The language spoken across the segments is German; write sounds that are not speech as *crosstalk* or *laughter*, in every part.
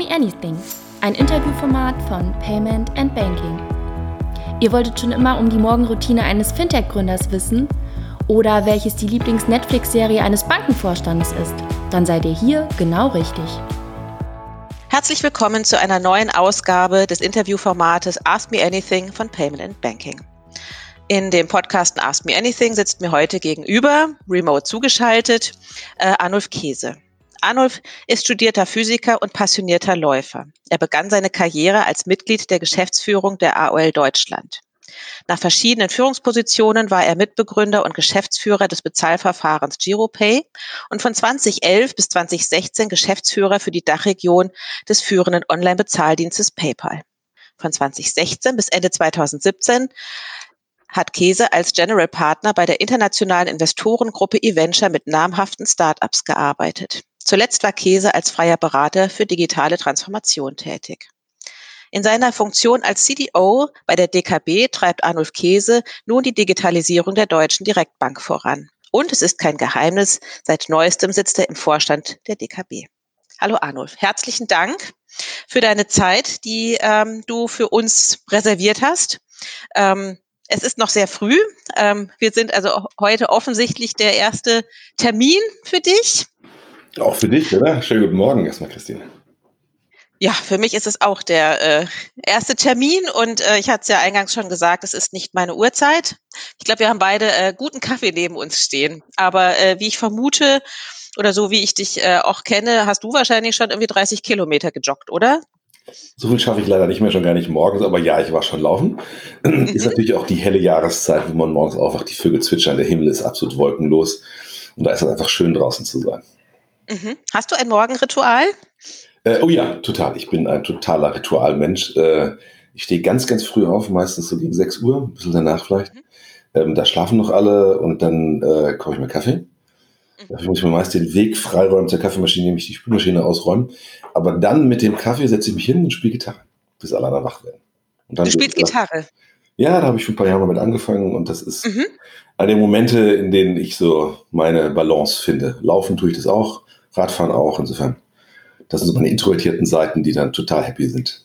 Me Anything, ein Interviewformat von Payment and Banking. Ihr wolltet schon immer um die Morgenroutine eines Fintech-Gründers wissen oder welches die Lieblings-Netflix-Serie eines Bankenvorstandes ist? Dann seid ihr hier genau richtig. Herzlich willkommen zu einer neuen Ausgabe des Interviewformates Ask Me Anything von Payment and Banking. In dem Podcast Ask Me Anything sitzt mir heute gegenüber, remote zugeschaltet, äh, Arnulf Käse. Arnulf ist studierter Physiker und passionierter Läufer. Er begann seine Karriere als Mitglied der Geschäftsführung der AOL Deutschland. Nach verschiedenen Führungspositionen war er Mitbegründer und Geschäftsführer des Bezahlverfahrens GiroPay und von 2011 bis 2016 Geschäftsführer für die Dachregion des führenden Online-Bezahldienstes PayPal. Von 2016 bis Ende 2017 hat Käse als General Partner bei der internationalen Investorengruppe eVenture mit namhaften Startups gearbeitet. Zuletzt war Käse als freier Berater für digitale Transformation tätig. In seiner Funktion als CDO bei der DKB treibt Arnulf Käse nun die Digitalisierung der Deutschen Direktbank voran. Und es ist kein Geheimnis, seit neuestem sitzt er im Vorstand der DKB. Hallo Arnulf, herzlichen Dank für deine Zeit, die ähm, du für uns reserviert hast. Ähm, es ist noch sehr früh. Ähm, wir sind also heute offensichtlich der erste Termin für dich. Auch für dich, oder? Schönen guten Morgen erstmal, Christine. Ja, für mich ist es auch der äh, erste Termin und äh, ich hatte es ja eingangs schon gesagt, es ist nicht meine Uhrzeit. Ich glaube, wir haben beide äh, guten Kaffee neben uns stehen. Aber äh, wie ich vermute oder so wie ich dich äh, auch kenne, hast du wahrscheinlich schon irgendwie 30 Kilometer gejoggt, oder? So viel schaffe ich leider nicht mehr, schon gar nicht morgens, aber ja, ich war schon laufen. Mhm. Ist natürlich auch die helle Jahreszeit, wo man morgens aufwacht, die Vögel zwitschern, der Himmel ist absolut wolkenlos und da ist es einfach schön draußen zu sein. Mhm. Hast du ein Morgenritual? Äh, oh ja, total. Ich bin ein totaler Ritualmensch. Äh, ich stehe ganz, ganz früh auf, meistens so gegen 6 Uhr, ein bisschen danach vielleicht. Mhm. Ähm, da schlafen noch alle und dann äh, koche ich mir Kaffee. Mhm. Dafür muss ich mir meist den Weg freiräumen zur Kaffeemaschine, nämlich die Spülmaschine ausräumen. Aber dann mit dem Kaffee setze ich mich hin und spiele Gitarre, bis alle anderen wach werden. du spielst Gitarre? Ja, da habe ich vor ein paar Jahren mal mit angefangen und das ist mhm. eine der Momente, in denen ich so meine Balance finde. Laufen tue ich das auch, Radfahren auch, insofern. Das sind so meine introvertierten Seiten, die dann total happy sind.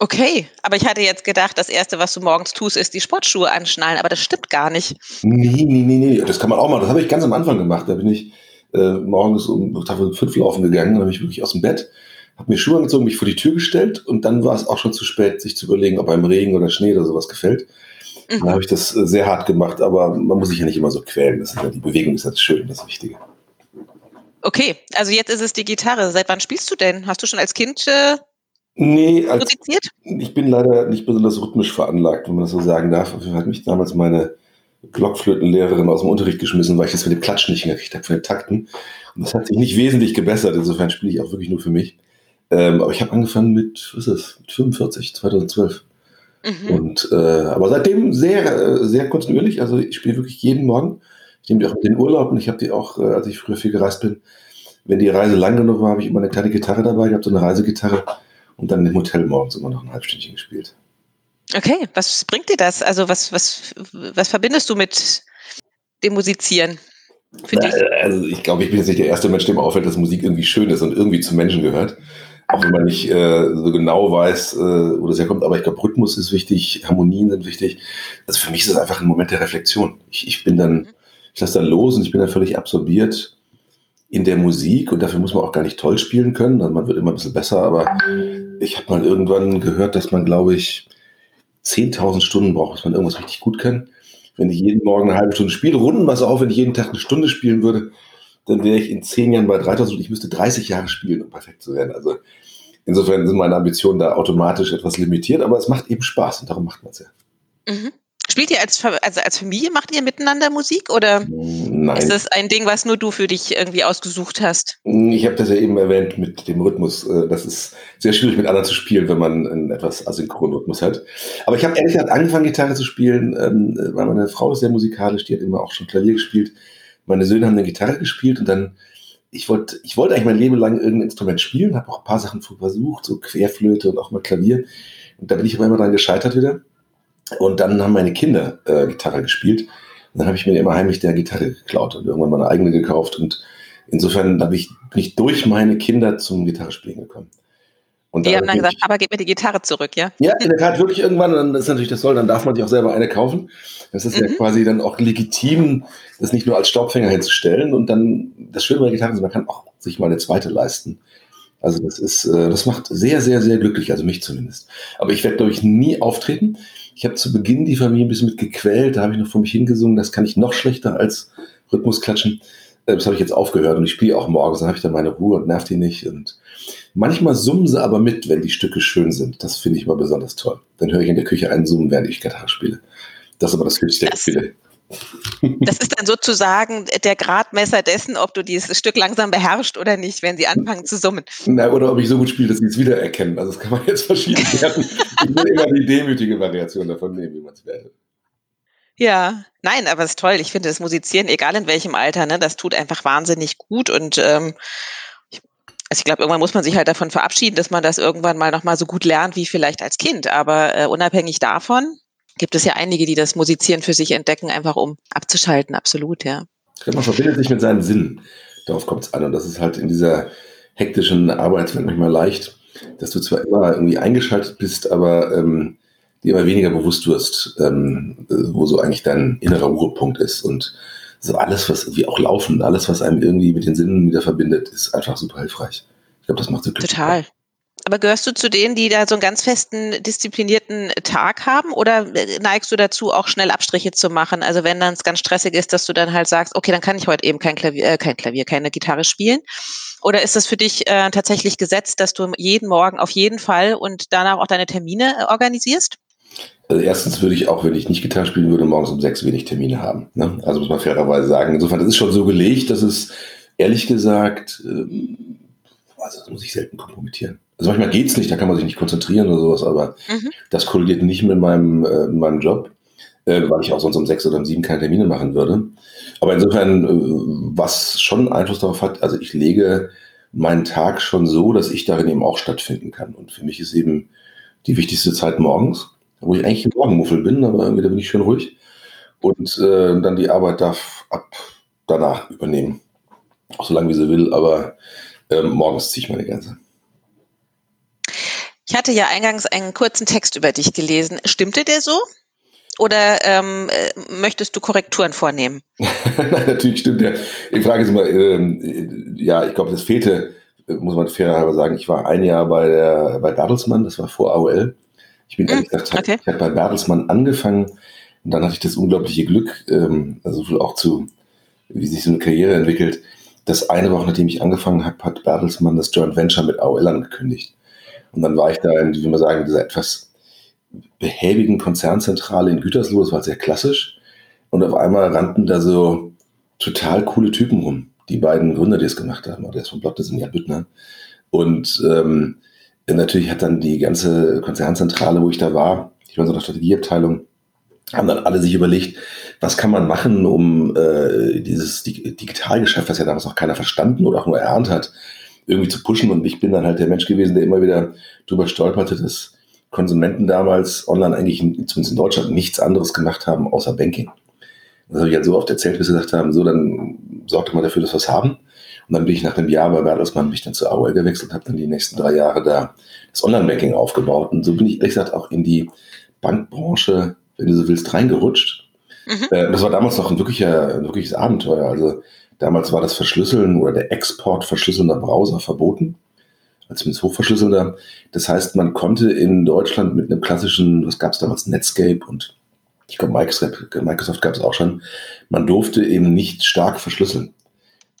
Okay, aber ich hatte jetzt gedacht, das Erste, was du morgens tust, ist die Sportschuhe anschnallen, aber das stimmt gar nicht. Nee, nee, nee, nee, das kann man auch mal. Das habe ich ganz am Anfang gemacht. Da bin ich äh, morgens um Tafel fünf laufen gegangen, dann habe ich wirklich aus dem Bett, habe mir Schuhe angezogen, mich vor die Tür gestellt und dann war es auch schon zu spät, sich zu überlegen, ob einem Regen oder Schnee oder sowas gefällt. Mhm. Dann habe ich das äh, sehr hart gemacht, aber man muss sich ja nicht immer so quälen. Das ist ja, die Bewegung ist das Schöne, das Wichtige. Okay, also jetzt ist es die Gitarre. Seit wann spielst du denn? Hast du schon als Kind äh, nee, als, musiziert? Ich bin leider nicht besonders rhythmisch veranlagt, wenn man das so sagen darf. Auf hat mich damals meine Blockflötenlehrerin aus dem Unterricht geschmissen, weil ich das mit dem Klatschen nicht hingekriegt habe, von den Takten. Und das hat sich nicht wesentlich gebessert. Insofern spiele ich auch wirklich nur für mich. Ähm, aber ich habe angefangen mit, was ist das, mit 45, 2012. Mhm. Und, äh, aber seitdem sehr, äh, sehr kontinuierlich. Also ich spiele wirklich jeden Morgen. Ich nehme die auch mit in den Urlaub und ich habe die auch, äh, als ich früher viel gereist bin, wenn die Reise lang genug war, habe ich immer eine kleine Gitarre dabei, ich habe so eine Reisegitarre und dann im Hotel morgens immer noch ein halbstündchen gespielt. Okay, was bringt dir das? Also was, was, was verbindest du mit dem Musizieren? Na, also ich glaube, ich bin jetzt nicht der erste Mensch, dem auffällt, dass Musik irgendwie schön ist und irgendwie zum Menschen gehört. Auch wenn man nicht äh, so genau weiß, äh, wo das herkommt. Aber ich glaube, Rhythmus ist wichtig, Harmonien sind wichtig. Also für mich ist es einfach ein Moment der Reflexion. Ich, ich bin dann, mhm ich lasse dann los und ich bin dann völlig absorbiert in der Musik und dafür muss man auch gar nicht toll spielen können. Also man wird immer ein bisschen besser, aber ich habe mal irgendwann gehört, dass man, glaube ich, 10.000 Stunden braucht, dass man irgendwas richtig gut kann. Wenn ich jeden Morgen eine halbe Stunde spiele, runden es auf, wenn ich jeden Tag eine Stunde spielen würde, dann wäre ich in zehn Jahren bei 3000 und ich müsste 30 Jahre spielen, um perfekt zu werden. Also insofern sind meine Ambitionen da automatisch etwas limitiert, aber es macht eben Spaß und darum macht man es ja. Mhm. Spielt ihr als, also als Familie, macht ihr miteinander Musik oder Nein. ist das ein Ding, was nur du für dich irgendwie ausgesucht hast? Ich habe das ja eben erwähnt mit dem Rhythmus. Äh, das ist sehr schwierig mit anderen zu spielen, wenn man einen etwas asynchronen Rhythmus hat. Aber ich habe ehrlich gesagt angefangen, Gitarre zu spielen, ähm, weil meine Frau ist sehr musikalisch, die hat immer auch schon Klavier gespielt. Meine Söhne haben eine Gitarre gespielt und dann, ich wollte ich wollte eigentlich mein Leben lang irgendein Instrument spielen, habe auch ein paar Sachen versucht, so Querflöte und auch mal Klavier. Und da bin ich aber immer dran gescheitert wieder. Und dann haben meine Kinder äh, Gitarre gespielt. Und dann habe ich mir immer heimlich der Gitarre geklaut und irgendwann meine eigene gekauft. Und insofern habe ich, bin ich durch meine Kinder zum Gitarrespielen gekommen. Und die haben dann gesagt, Papa, gib mir die Gitarre zurück, ja? Ja, in der Tat wirklich irgendwann, dann ist natürlich das soll, dann darf man sich auch selber eine kaufen. Das ist mhm. ja quasi dann auch legitim, das nicht nur als Staubfänger hinzustellen. Und dann, das Schöne bei der Gitarre ist, man kann auch sich mal eine zweite leisten. Also das ist, äh, das macht sehr, sehr, sehr glücklich, also mich zumindest. Aber ich werde, glaube ich, nie auftreten. Ich habe zu Beginn die Familie ein bisschen mit gequält, da habe ich noch vor mich hingesungen, das kann ich noch schlechter als Rhythmusklatschen. Äh, das habe ich jetzt aufgehört und ich spiele auch morgens, dann habe ich dann meine Ruhe und nerv die nicht. Und manchmal summen sie aber mit, wenn die Stücke schön sind. Das finde ich mal besonders toll. Dann höre ich in der Küche einen Summen, während ich Gitarre spiele. Das ist aber das höchste das, Gefühle. Das ist dann sozusagen der Gradmesser dessen, ob du dieses Stück langsam beherrschst oder nicht, wenn sie anfangen zu summen. Na, oder ob ich so gut spiele, dass sie es wiedererkennen. Also das kann man jetzt verschieden *laughs* werden. Ich will immer die demütige Variation davon nehmen, wie man es werde. Ja, nein, aber es ist toll. Ich finde das Musizieren, egal in welchem Alter, ne, das tut einfach wahnsinnig gut und ähm, ich, also ich glaube, irgendwann muss man sich halt davon verabschieden, dass man das irgendwann mal nochmal so gut lernt wie vielleicht als Kind. Aber äh, unabhängig davon gibt es ja einige, die das Musizieren für sich entdecken, einfach um abzuschalten, absolut, ja. Man verbindet sich mit seinen Sinnen. Darauf kommt es an. Und das ist halt in dieser hektischen Arbeitswelt manchmal leicht, dass du zwar immer irgendwie eingeschaltet bist, aber ähm, dir immer weniger bewusst wirst, ähm, wo so eigentlich dein innerer Ruhepunkt ist. Und so alles, was irgendwie auch laufen, alles, was einem irgendwie mit den Sinnen wieder verbindet, ist einfach super hilfreich. Ich glaube, das macht so glücklich. Aber gehörst du zu denen, die da so einen ganz festen, disziplinierten Tag haben oder neigst du dazu, auch schnell Abstriche zu machen? Also wenn dann es ganz stressig ist, dass du dann halt sagst, okay, dann kann ich heute eben kein Klavier, äh, kein Klavier, keine Gitarre spielen. Oder ist das für dich äh, tatsächlich gesetzt, dass du jeden Morgen auf jeden Fall und danach auch deine Termine äh, organisierst? Also erstens würde ich auch, wenn ich nicht Gitarre spielen würde, morgens um sechs wenig Termine haben. Ne? Also muss man fairerweise sagen. Insofern, das ist schon so gelegt, dass es ehrlich gesagt, ähm, also das muss ich selten kompromittieren. Also manchmal geht es nicht, da kann man sich nicht konzentrieren oder sowas, aber mhm. das kollidiert nicht mit meinem, äh, meinem Job, äh, weil ich auch sonst um sechs oder um sieben keine Termine machen würde. Aber insofern, äh, was schon Einfluss darauf hat, also ich lege meinen Tag schon so, dass ich darin eben auch stattfinden kann. Und für mich ist eben die wichtigste Zeit morgens wo ich eigentlich ein Morgenmuffel bin, aber irgendwie da bin ich schön ruhig. Und äh, dann die Arbeit darf ab danach übernehmen. Auch so lange wie sie will, aber äh, morgens ziehe ich meine Grenze. Ich hatte ja eingangs einen kurzen Text über dich gelesen. Stimmte der so? Oder ähm, äh, möchtest du Korrekturen vornehmen? *laughs* Nein, natürlich stimmt der. Die Frage ist immer, ähm, ja, ich glaube, das fehlte, muss man fairerweise sagen. Ich war ein Jahr bei der bei Bertelsmann, das war vor AOL. Ich bin ehrlich hm, gesagt, okay. ich habe bei Bertelsmann angefangen und dann hatte ich das unglaubliche Glück, ähm, also auch zu, wie sich so eine Karriere entwickelt, dass eine Woche, nachdem ich angefangen habe, hat Bertelsmann das Joint Venture mit AOL angekündigt. Und dann war ich da in, wie man sagen, dieser etwas behäbigen Konzernzentrale in Gütersloh, das war sehr klassisch. Und auf einmal rannten da so total coole Typen rum. Die beiden Gründer, die es gemacht haben, der ist von Block, das sind ja Büttner. Und ähm, natürlich hat dann die ganze Konzernzentrale, wo ich da war, ich war in der Strategieabteilung, haben dann alle sich überlegt, was kann man machen, um äh, dieses Digitalgeschäft, was ja damals noch keiner verstanden oder auch nur erahnt hat, irgendwie zu pushen. Und ich bin dann halt der Mensch gewesen, der immer wieder drüber stolperte, dass Konsumenten damals online eigentlich, zumindest in Deutschland, nichts anderes gemacht haben außer Banking. Das habe ich halt so oft erzählt, bis sie gesagt haben, so, dann sorgt mal dafür, dass wir es haben. Und dann bin ich nach einem Jahr bei Bertelsmann mich dann zu AOL gewechselt, habe dann die nächsten drei Jahre da das Online-Banking aufgebaut. Und so bin ich ehrlich gesagt auch in die Bankbranche, wenn du so willst, reingerutscht. Mhm. Äh, das war damals noch ein, wirklicher, ein wirkliches Abenteuer. Also damals war das Verschlüsseln oder der Export verschlüsselnder Browser verboten, als zumindest hochverschlüsselnder. Das heißt, man konnte in Deutschland mit einem klassischen, was gab es damals, Netscape und ich glaube Microsoft, Microsoft gab es auch schon, man durfte eben nicht stark verschlüsseln.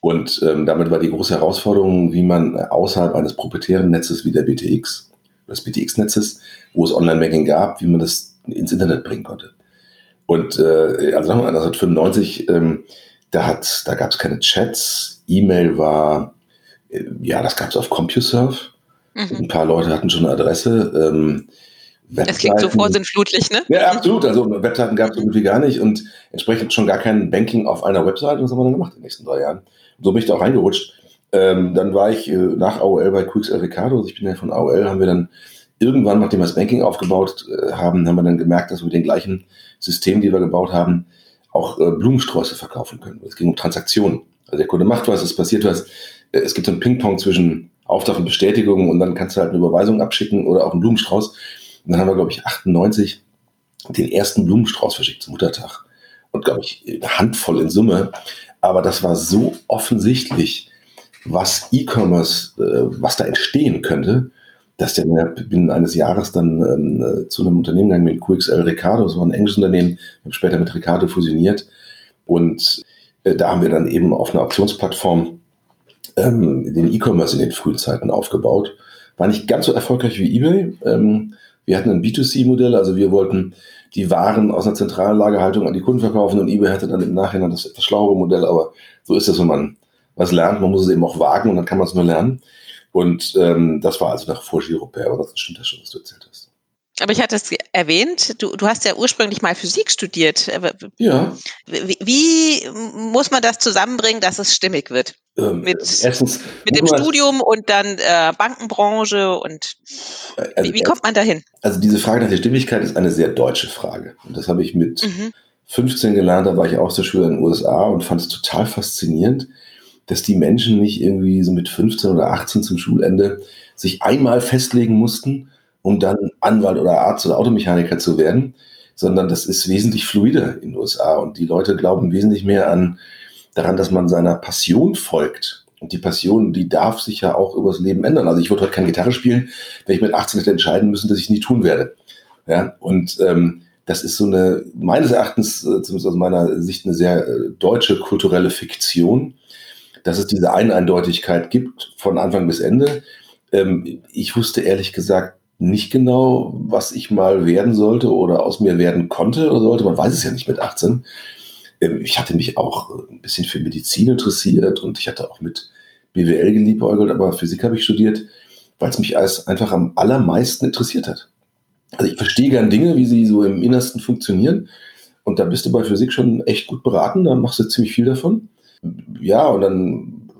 Und ähm, damit war die große Herausforderung, wie man außerhalb eines proprietären Netzes wie der BTX, des BTX-Netzes, wo es Online-Banking gab, wie man das ins Internet bringen konnte. Und äh, also 1995, ähm, da, da gab es keine Chats, E-Mail war, äh, ja, das gab es auf CompuServe. Mhm. Ein paar Leute hatten schon eine Adresse. Ähm, das klingt so vorsinnflutlich, ne? Ja, absolut. Also Webseiten gab es irgendwie gar nicht und entsprechend schon gar kein Banking auf einer Webseite. Was haben wir dann gemacht in den nächsten drei Jahren? so bin ich da auch reingerutscht. Ähm, dann war ich äh, nach AOL bei QXL Ricardo, also ich bin ja von AOL, haben wir dann irgendwann, nachdem wir das Banking aufgebaut äh, haben, haben wir dann gemerkt, dass wir mit den gleichen Systemen, die wir gebaut haben, auch äh, Blumensträuße verkaufen können. Es ging um Transaktionen. Also der Kunde macht was, es passiert was. Äh, es gibt so ein Ping-Pong zwischen Auftrag und Bestätigung und dann kannst du halt eine Überweisung abschicken oder auch einen Blumenstrauß. Und dann haben wir, glaube ich, 98 den ersten Blumenstrauß verschickt zum Muttertag. Und, glaube ich, eine Handvoll in Summe. Aber das war so offensichtlich, was E-Commerce, äh, was da entstehen könnte, dass der binnen eines Jahres dann ähm, äh, zu einem Unternehmen gegangen mit QXL Ricardo, das war ein englisches Unternehmen, wir haben später mit Ricardo fusioniert und äh, da haben wir dann eben auf einer Auktionsplattform ähm, den E-Commerce in den frühen Zeiten aufgebaut. War nicht ganz so erfolgreich wie eBay. Ähm, wir hatten ein B2C-Modell, also wir wollten die Waren aus einer zentralen Lagerhaltung an die Kunden verkaufen und eBay hatte dann im Nachhinein das etwas schlauere Modell, aber so ist es, wenn man was lernt, man muss es eben auch wagen und dann kann man es nur lernen. Und ähm, das war also nach vor Giroper, aber das stimmt ja schon, was du erzählt hast. Aber ich hatte es erwähnt, du, du hast ja ursprünglich mal Physik studiert. Ja. Wie, wie muss man das zusammenbringen, dass es stimmig wird? Ähm, mit, erstens, mit dem Studium und dann äh, Bankenbranche und also, wie, wie, kommt man dahin? Also diese Frage nach der Stimmigkeit ist eine sehr deutsche Frage. Und das habe ich mit mhm. 15 gelernt, da war ich auch zur Schule in den USA und fand es total faszinierend dass die Menschen nicht irgendwie so mit 15 oder 18 zum Schulende sich einmal festlegen mussten, um dann Anwalt oder Arzt oder Automechaniker zu werden, sondern das ist wesentlich fluider in den USA und die Leute glauben wesentlich mehr an daran, dass man seiner Passion folgt. Und die Passion, die darf sich ja auch übers Leben ändern. Also ich würde heute keine Gitarre spielen, wenn ich mit 18 hätte entscheiden müssen, dass ich nie tun werde. Ja, und ähm, das ist so eine, meines Erachtens, äh, zumindest aus meiner Sicht, eine sehr äh, deutsche kulturelle Fiktion, dass es diese Eineindeutigkeit gibt von Anfang bis Ende. Ähm, ich wusste ehrlich gesagt nicht genau, was ich mal werden sollte oder aus mir werden konnte oder sollte. Man weiß es ja nicht mit 18. Ähm, ich hatte mich auch ein bisschen für Medizin interessiert und ich hatte auch mit BWL geliebäugelt, aber Physik habe ich studiert, weil es mich als einfach am allermeisten interessiert hat. Also ich verstehe gern Dinge, wie sie so im Innersten funktionieren. Und da bist du bei Physik schon echt gut beraten, da machst du ziemlich viel davon ja, und dann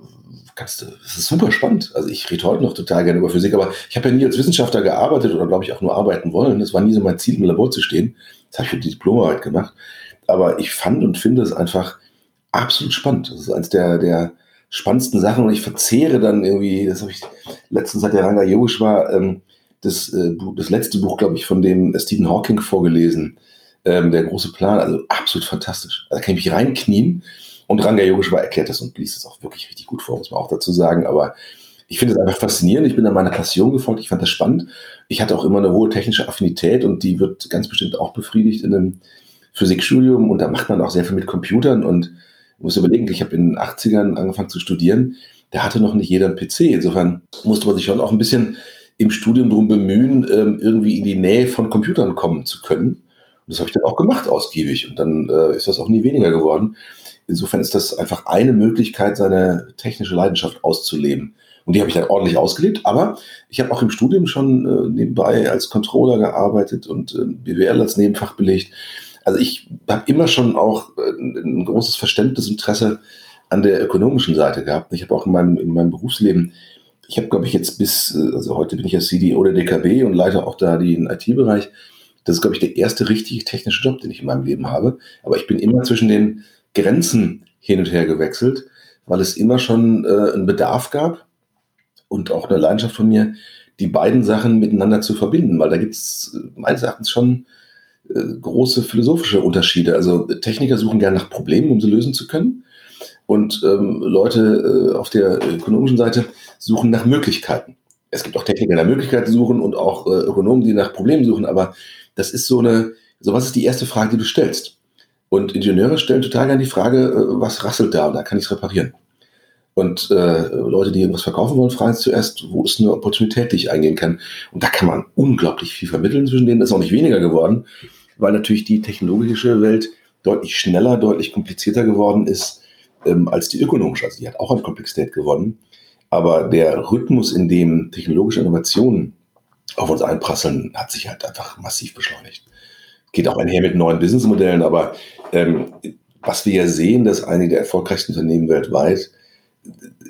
kannst du, das ist super spannend. Also ich rede heute noch total gerne über Physik, aber ich habe ja nie als Wissenschaftler gearbeitet oder glaube ich auch nur arbeiten wollen. Das war nie so mein Ziel, im Labor zu stehen. Das habe ich für die Diplomarbeit gemacht. Aber ich fand und finde es einfach absolut spannend. Das ist eines der, der spannendsten Sachen und ich verzehre dann irgendwie, das habe ich letztens seit der Ranga Yogisch war, ähm, das, äh, das letzte Buch, glaube ich, von dem Stephen Hawking vorgelesen. Ähm, der große Plan, also absolut fantastisch. Da kann ich mich reinknien und Ranga Yogeshwar erklärt das und liest es auch wirklich richtig gut vor, muss man auch dazu sagen. Aber ich finde es einfach faszinierend. Ich bin an meiner Passion gefolgt. Ich fand das spannend. Ich hatte auch immer eine hohe technische Affinität und die wird ganz bestimmt auch befriedigt in einem Physikstudium. Und da macht man auch sehr viel mit Computern. Und ich muss überlegen, ich habe in den 80ern angefangen zu studieren. Da hatte noch nicht jeder einen PC. Insofern musste man sich schon auch ein bisschen im Studium darum bemühen, ähm, irgendwie in die Nähe von Computern kommen zu können. Und das habe ich dann auch gemacht, ausgiebig. Und dann äh, ist das auch nie weniger geworden. Insofern ist das einfach eine Möglichkeit, seine technische Leidenschaft auszuleben. Und die habe ich dann ordentlich ausgelebt. Aber ich habe auch im Studium schon äh, nebenbei als Controller gearbeitet und äh, BWL als Nebenfach belegt. Also ich habe immer schon auch äh, ein großes Verständnis, Interesse an der ökonomischen Seite gehabt. Ich habe auch in meinem, in meinem Berufsleben, ich habe, glaube ich, jetzt bis, äh, also heute bin ich ja CDO der DKB und leite auch da den IT-Bereich. Das ist, glaube ich, der erste richtige technische Job, den ich in meinem Leben habe. Aber ich bin immer zwischen den Grenzen hin und her gewechselt, weil es immer schon äh, einen Bedarf gab und auch eine Leidenschaft von mir, die beiden Sachen miteinander zu verbinden, weil da gibt es äh, meines Erachtens schon äh, große philosophische Unterschiede. Also Techniker suchen gerne nach Problemen, um sie lösen zu können. Und ähm, Leute äh, auf der ökonomischen Seite suchen nach Möglichkeiten. Es gibt auch Techniker, die nach Möglichkeiten suchen und auch äh, Ökonomen, die nach Problemen suchen. Aber das ist so eine, so was ist die erste Frage, die du stellst? Und Ingenieure stellen total gerne die Frage, äh, was rasselt da? Und da kann ich es reparieren. Und äh, Leute, die irgendwas verkaufen wollen, fragen zuerst, wo ist eine Opportunität, die ich eingehen kann? Und da kann man unglaublich viel vermitteln zwischen denen. Das ist auch nicht weniger geworden, weil natürlich die technologische Welt deutlich schneller, deutlich komplizierter geworden ist ähm, als die ökonomische. Also die hat auch an Komplexität gewonnen. Aber der Rhythmus, in dem technologische Innovationen auf uns einprasseln, hat sich halt einfach massiv beschleunigt geht auch einher mit neuen Businessmodellen, aber ähm, was wir ja sehen, dass einige der erfolgreichsten Unternehmen weltweit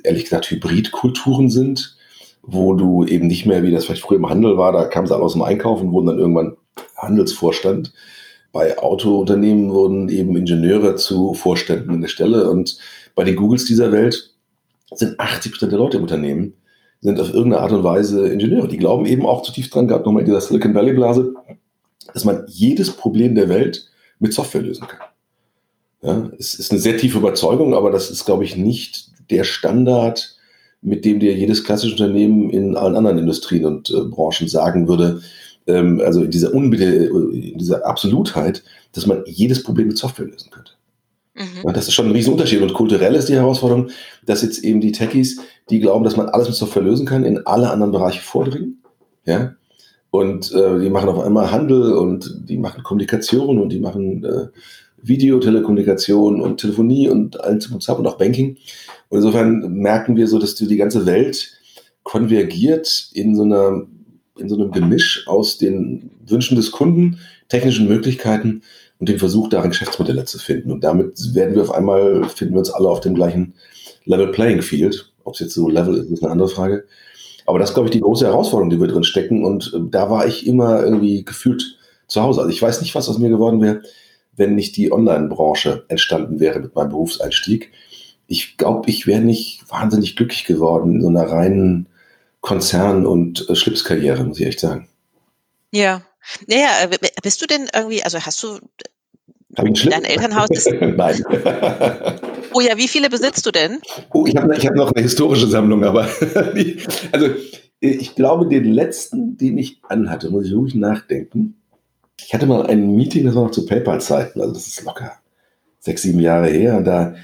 ehrlich gesagt Hybridkulturen sind, wo du eben nicht mehr, wie das vielleicht früher im Handel war, da kamen sie alle aus dem Einkauf und wurden dann irgendwann Handelsvorstand. Bei Autounternehmen wurden eben Ingenieure zu Vorständen an der Stelle und bei den Googles dieser Welt sind 80 Prozent der Leute im Unternehmen sind auf irgendeine Art und Weise Ingenieure. Die glauben eben auch zutiefst dran, gerade nochmal in dieser Silicon Valley Blase, dass man jedes Problem der Welt mit Software lösen kann. Ja, es ist eine sehr tiefe Überzeugung, aber das ist, glaube ich, nicht der Standard, mit dem dir jedes klassische Unternehmen in allen anderen Industrien und äh, Branchen sagen würde, ähm, also in dieser, Unbitte, in dieser Absolutheit, dass man jedes Problem mit Software lösen könnte. Mhm. Ja, das ist schon ein Riesenunterschied. Und kulturell ist die Herausforderung, dass jetzt eben die Techies, die glauben, dass man alles mit Software lösen kann, in alle anderen Bereiche vordringen. Ja? Und äh, die machen auf einmal Handel und die machen Kommunikation und die machen äh, Videotelekommunikation und Telefonie und allen zum und auch Banking. Und insofern merken wir so, dass die ganze Welt konvergiert in so einer in so einem Gemisch aus den Wünschen des Kunden, technischen Möglichkeiten und dem Versuch, darin Geschäftsmodelle zu finden. Und damit werden wir auf einmal, finden wir uns alle auf dem gleichen Level Playing Field. Ob es jetzt so Level ist, ist eine andere Frage. Aber das ist, glaube ich, die große Herausforderung, die wir drin stecken. Und äh, da war ich immer irgendwie gefühlt zu Hause. Also ich weiß nicht, was aus mir geworden wäre, wenn nicht die Online-Branche entstanden wäre mit meinem Berufseinstieg. Ich glaube, ich wäre nicht wahnsinnig glücklich geworden in so einer reinen Konzern- und äh, Schlipskarriere, muss ich echt sagen. Ja. Naja, äh, bist du denn irgendwie, also hast du dein Elternhaus. *laughs* Nein. *laughs* oh ja, wie viele besitzt du denn? Oh, ich habe ich hab noch eine historische Sammlung, aber *laughs* also ich glaube, den letzten, den ich anhatte, muss ich wirklich nachdenken. Ich hatte mal ein Meeting, das war noch zu PayPal-Zeiten, also das ist locker sechs, sieben Jahre her. Und da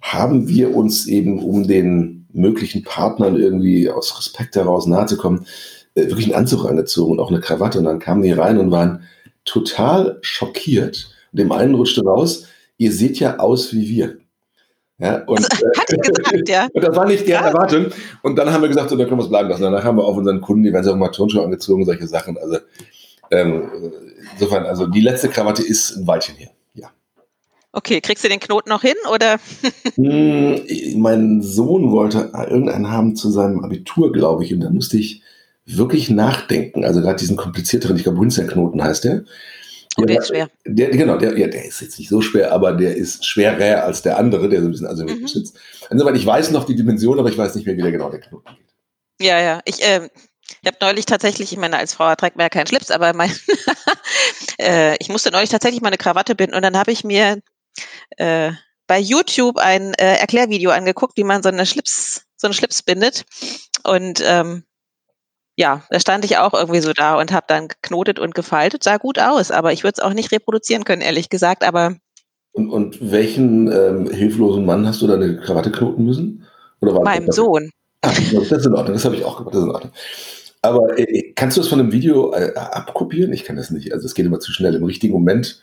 haben wir uns eben, um den möglichen Partnern irgendwie aus Respekt heraus nahe zu kommen, äh, wirklich einen Anzug angezogen und auch eine Krawatte. Und dann kamen die rein und waren total schockiert. Und dem einen rutschte raus, ihr seht ja aus wie wir. Ja, und, *laughs* also, hat gesagt, ja. *laughs* und das war nicht deren ja. Erwartung. Und dann haben wir gesagt, so, dann können wir es bleiben lassen. Danach haben wir auch unseren Kunden, die werden sich auch mal Turnschuhe angezogen, solche Sachen. Also ähm, insofern, also die letzte Krawatte ist ein Weilchen her. Ja. Okay, kriegst du den Knoten noch hin oder? hm, *laughs* mein Sohn wollte irgendeinen haben zu seinem Abitur, glaube ich, und da musste ich wirklich nachdenken. Also gerade diesen komplizierteren, ich glaube, Windsor-Knoten heißt der. Oh, der, ist schwer. Der, genau, der, ja, der ist jetzt nicht so schwer, aber der ist schwerer als der andere, der so ein bisschen asymmetrisch mhm. sitzt. Insofern, ich weiß noch die Dimension, aber ich weiß nicht mehr, wie der genau der Knoten geht. Ja, ja. Ich, äh, ich habe neulich tatsächlich, ich meine, als Frau trägt man ja keinen Schlips, aber mein, *laughs* *laughs* äh, ich musste neulich tatsächlich mal eine Krawatte binden und dann habe ich mir äh, bei YouTube ein äh, Erklärvideo angeguckt, wie man so eine Schlips, so einen Schlips bindet. Und ähm, ja, da stand ich auch irgendwie so da und habe dann geknotet und gefaltet, sah gut aus, aber ich würde es auch nicht reproduzieren können, ehrlich gesagt. Aber und, und welchen ähm, hilflosen Mann hast du da eine Krawatte knoten müssen? Oder war meinem Sohn. Ah, das ist in Ordnung, das habe ich auch gemacht, das ist in Ordnung. Aber äh, kannst du das von einem Video äh, abkopieren? Ich kann das nicht. Also es geht immer zu schnell. Im richtigen Moment,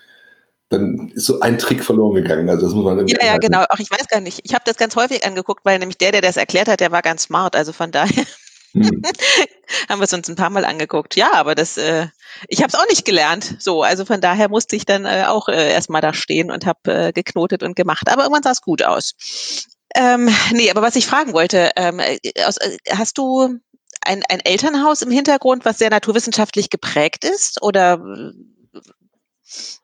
dann ist so ein Trick verloren gegangen. Also das muss man Ja, ja, genau. Auch ich weiß gar nicht. Ich habe das ganz häufig angeguckt, weil nämlich der, der das erklärt hat, der war ganz smart. Also von daher hm. *laughs* haben wir es uns ein paar Mal angeguckt. Ja, aber das, äh, ich habe es auch nicht gelernt. So, also von daher musste ich dann äh, auch äh, erstmal da stehen und habe äh, geknotet und gemacht. Aber irgendwann sah es gut aus. Ähm, nee, aber was ich fragen wollte, ähm, äh, aus, äh, hast du ein, ein Elternhaus im Hintergrund, was sehr naturwissenschaftlich geprägt ist? Oder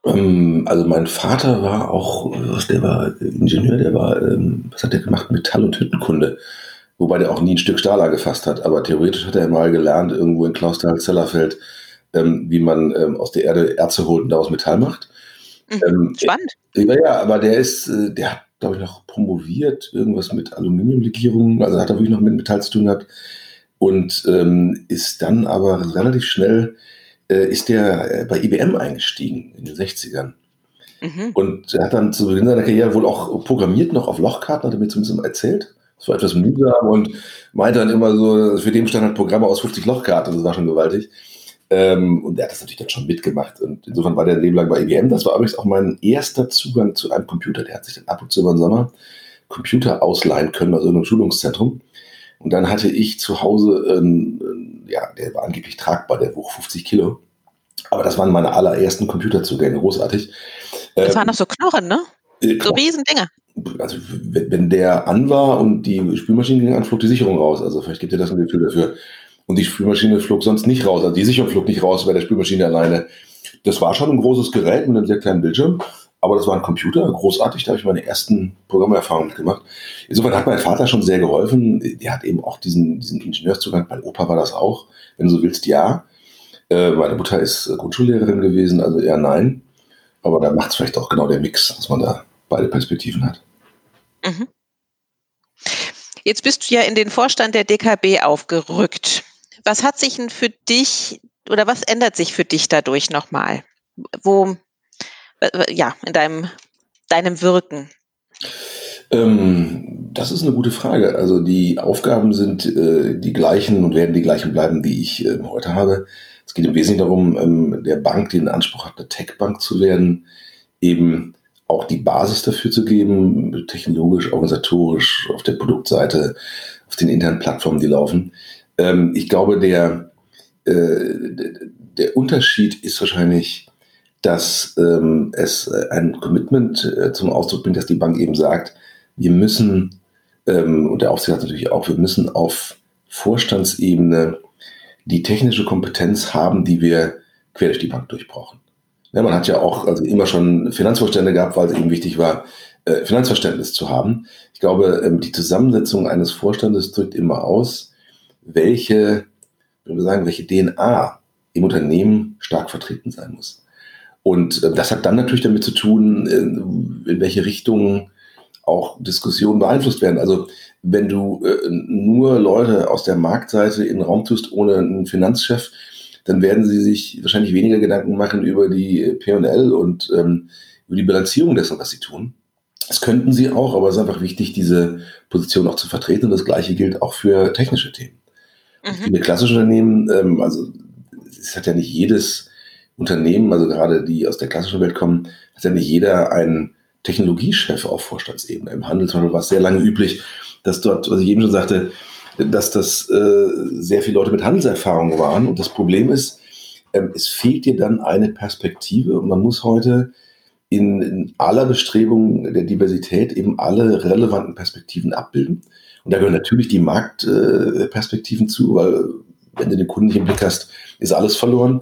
ähm, also mein Vater war auch, der war Ingenieur, der war, ähm, was hat der gemacht? Metall- und Hüttenkunde. Wobei der auch nie ein Stück Stahl angefasst hat. Aber theoretisch hat er mal gelernt, irgendwo in Klausthal-Zellerfeld, ähm, wie man aus der Erde Erze holt und daraus Metall macht. Mhm, ähm, spannend. Ja, ja, aber der ist, äh, der hat, glaube ich, noch promoviert, irgendwas mit Aluminiumlegierungen, also hat er wirklich noch mit Metall zu tun gehabt und ähm, ist dann aber relativ schnell, äh, ist der äh, bei IBM eingestiegen in den 60ern. Mhm. Und er hat dann zu Beginn seiner Karriere wohl auch programmiert, noch auf Lochkarten, hat er mir zumindest erzählt. Das war etwas mühsam und meinte dann immer so, für den stand halt Programme aus 50 Lochkarten, das war schon gewaltig. Ähm, und er hat das natürlich dann schon mitgemacht. Und insofern war der Leben lang bei IBM. Das war übrigens auch mein erster Zugang zu einem Computer. Der hat sich dann ab und zu über den Sommer Computer ausleihen können aus irgendeinem Schulungszentrum. Und dann hatte ich zu Hause, ähm, ja, der war angeblich tragbar, der wog 50 Kilo. Aber das waren meine allerersten Computerzugänge, großartig. Das ähm, waren noch so Knochen, ne? Äh, so riesen Dinge. Also wenn der an war und die Spülmaschine ging an, flog die Sicherung raus. Also vielleicht gibt ihr das ein Gefühl dafür. Und die Spülmaschine flog sonst nicht raus. Also die Sicherung flog nicht raus bei der Spülmaschine alleine. Das war schon ein großes Gerät mit einem sehr kleinen Bildschirm. Aber das war ein Computer, großartig, da habe ich meine ersten Programmerfahrungen gemacht. Insofern hat mein Vater schon sehr geholfen. Der hat eben auch diesen, diesen Ingenieurszugang, bei Opa war das auch, wenn du so willst, ja. Äh, meine Mutter ist Grundschullehrerin gewesen, also eher nein. Aber da macht es vielleicht auch genau der Mix, dass man da beide Perspektiven hat. Mhm. Jetzt bist du ja in den Vorstand der DKB aufgerückt. Was hat sich denn für dich oder was ändert sich für dich dadurch nochmal? Wo, ja, in deinem, deinem Wirken? Ähm, das ist eine gute Frage. Also die Aufgaben sind äh, die gleichen und werden die gleichen bleiben, die ich äh, heute habe. Es geht im Wesentlichen darum, ähm, der Bank, die den Anspruch hat, eine Tech-Bank zu werden, eben auch die Basis dafür zu geben, technologisch, organisatorisch, auf der Produktseite, auf den internen Plattformen, die laufen. Ähm, ich glaube, der, äh, der Unterschied ist wahrscheinlich, dass ähm, es ein Commitment äh, zum Ausdruck bringt, dass die Bank eben sagt, wir müssen, ähm, und der Aufsichtsrat natürlich auch, wir müssen auf Vorstandsebene die technische Kompetenz haben, die wir quer durch die Bank durchbrauchen. Ja, man hat ja auch also immer schon Finanzvorstände gehabt, weil es eben wichtig war, äh, Finanzverständnis zu haben. Ich glaube, ähm, die Zusammensetzung eines Vorstandes drückt immer aus, welche, wenn wir sagen, welche DNA im Unternehmen stark vertreten sein muss. Und äh, das hat dann natürlich damit zu tun, äh, in welche Richtung auch Diskussionen beeinflusst werden. Also wenn du äh, nur Leute aus der Marktseite in den Raum tust, ohne einen Finanzchef, dann werden sie sich wahrscheinlich weniger Gedanken machen über die P&L und ähm, über die Bilanzierung dessen, was sie tun. Das könnten sie auch, aber es ist einfach wichtig, diese Position auch zu vertreten. Und das Gleiche gilt auch für technische Themen. Mhm. Viele klassische Unternehmen, ähm, also es hat ja nicht jedes Unternehmen, also gerade die aus der klassischen Welt kommen, hat ja nicht jeder einen Technologiechef auf Vorstandsebene. Im Handelshandel war es sehr lange üblich, dass dort, was ich eben schon sagte, dass das äh, sehr viele Leute mit Handelserfahrung waren. Und das Problem ist, ähm, es fehlt dir dann eine Perspektive und man muss heute in, in aller Bestrebung der Diversität eben alle relevanten Perspektiven abbilden. Und da gehören natürlich die Marktperspektiven äh, zu, weil wenn du den Kunden nicht im Blick hast, ist alles verloren.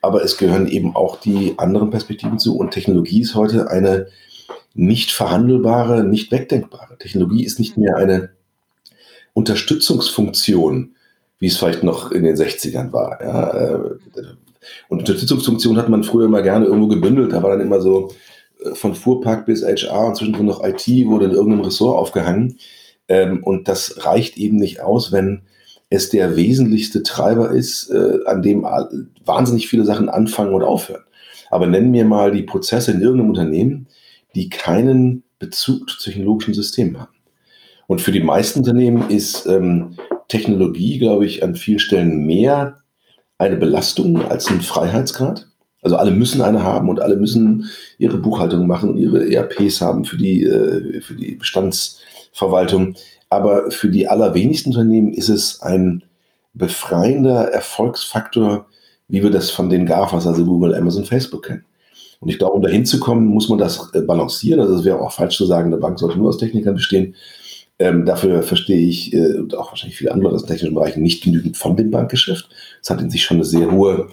Aber es gehören eben auch die anderen Perspektiven zu. Und Technologie ist heute eine nicht verhandelbare, nicht wegdenkbare. Technologie ist nicht mehr eine Unterstützungsfunktion, wie es vielleicht noch in den 60ern war. Ja, äh, und Unterstützungsfunktion hat man früher mal gerne irgendwo gebündelt. Da war dann immer so äh, von Fuhrpark bis HR und zwischendrin noch IT wurde in irgendeinem Ressort aufgehangen. Ähm, und das reicht eben nicht aus, wenn es der wesentlichste Treiber ist, äh, an dem wahnsinnig viele Sachen anfangen und aufhören. Aber nennen wir mal die Prozesse in irgendeinem Unternehmen, die keinen Bezug zu technologischen Systemen haben. Und für die meisten Unternehmen ist ähm, Technologie, glaube ich, an vielen Stellen mehr eine Belastung als ein Freiheitsgrad. Also alle müssen eine haben und alle müssen ihre Buchhaltung machen und ihre ERPs haben für die, äh, für die Bestandsverwaltung. Aber für die allerwenigsten Unternehmen ist es ein befreiender Erfolgsfaktor, wie wir das von den GAFAs, also Google, Amazon, Facebook kennen. Und ich glaube, um dahin zu kommen, muss man das äh, balancieren. Also es wäre auch falsch zu sagen, eine Bank sollte nur aus Technikern bestehen. Ähm, dafür verstehe ich äh, und auch wahrscheinlich viele andere aus technischen Bereich nicht genügend von dem Bankgeschäft. Es hat in sich schon eine sehr hohe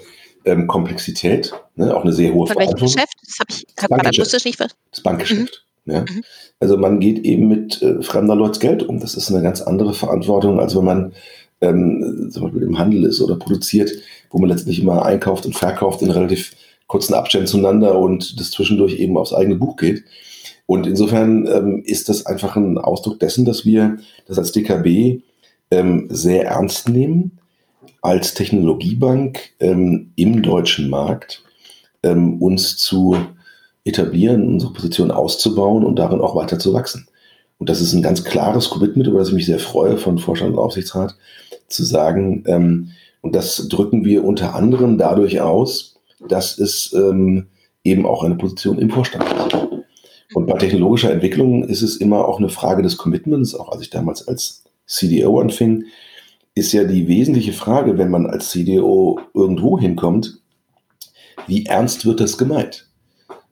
ähm, Komplexität, ne? auch eine sehr hohe Von welchem Geschäft? Das habe ich gerade akustisch nicht verstanden. Das Bankgeschäft. Mhm. Ja? Mhm. Also man geht eben mit äh, fremder Leute Geld um. Das ist eine ganz andere Verantwortung, als wenn man ähm, zum Beispiel im Handel ist oder produziert, wo man letztlich immer einkauft und verkauft in relativ kurzen Abständen zueinander und das zwischendurch eben aufs eigene Buch geht. Und insofern ähm, ist das einfach ein Ausdruck dessen, dass wir das als DKB ähm, sehr ernst nehmen, als Technologiebank ähm, im deutschen Markt ähm, uns zu etablieren, unsere Position auszubauen und darin auch weiter zu wachsen. Und das ist ein ganz klares Commitment, über das ich mich sehr freue von Vorstand und Aufsichtsrat, zu sagen, ähm, und das drücken wir unter anderem dadurch aus, dass es ähm, eben auch eine Position im Vorstand ist. Und bei technologischer Entwicklung ist es immer auch eine Frage des Commitments, auch als ich damals als CDO anfing, ist ja die wesentliche Frage, wenn man als CDO irgendwo hinkommt, wie ernst wird das gemeint?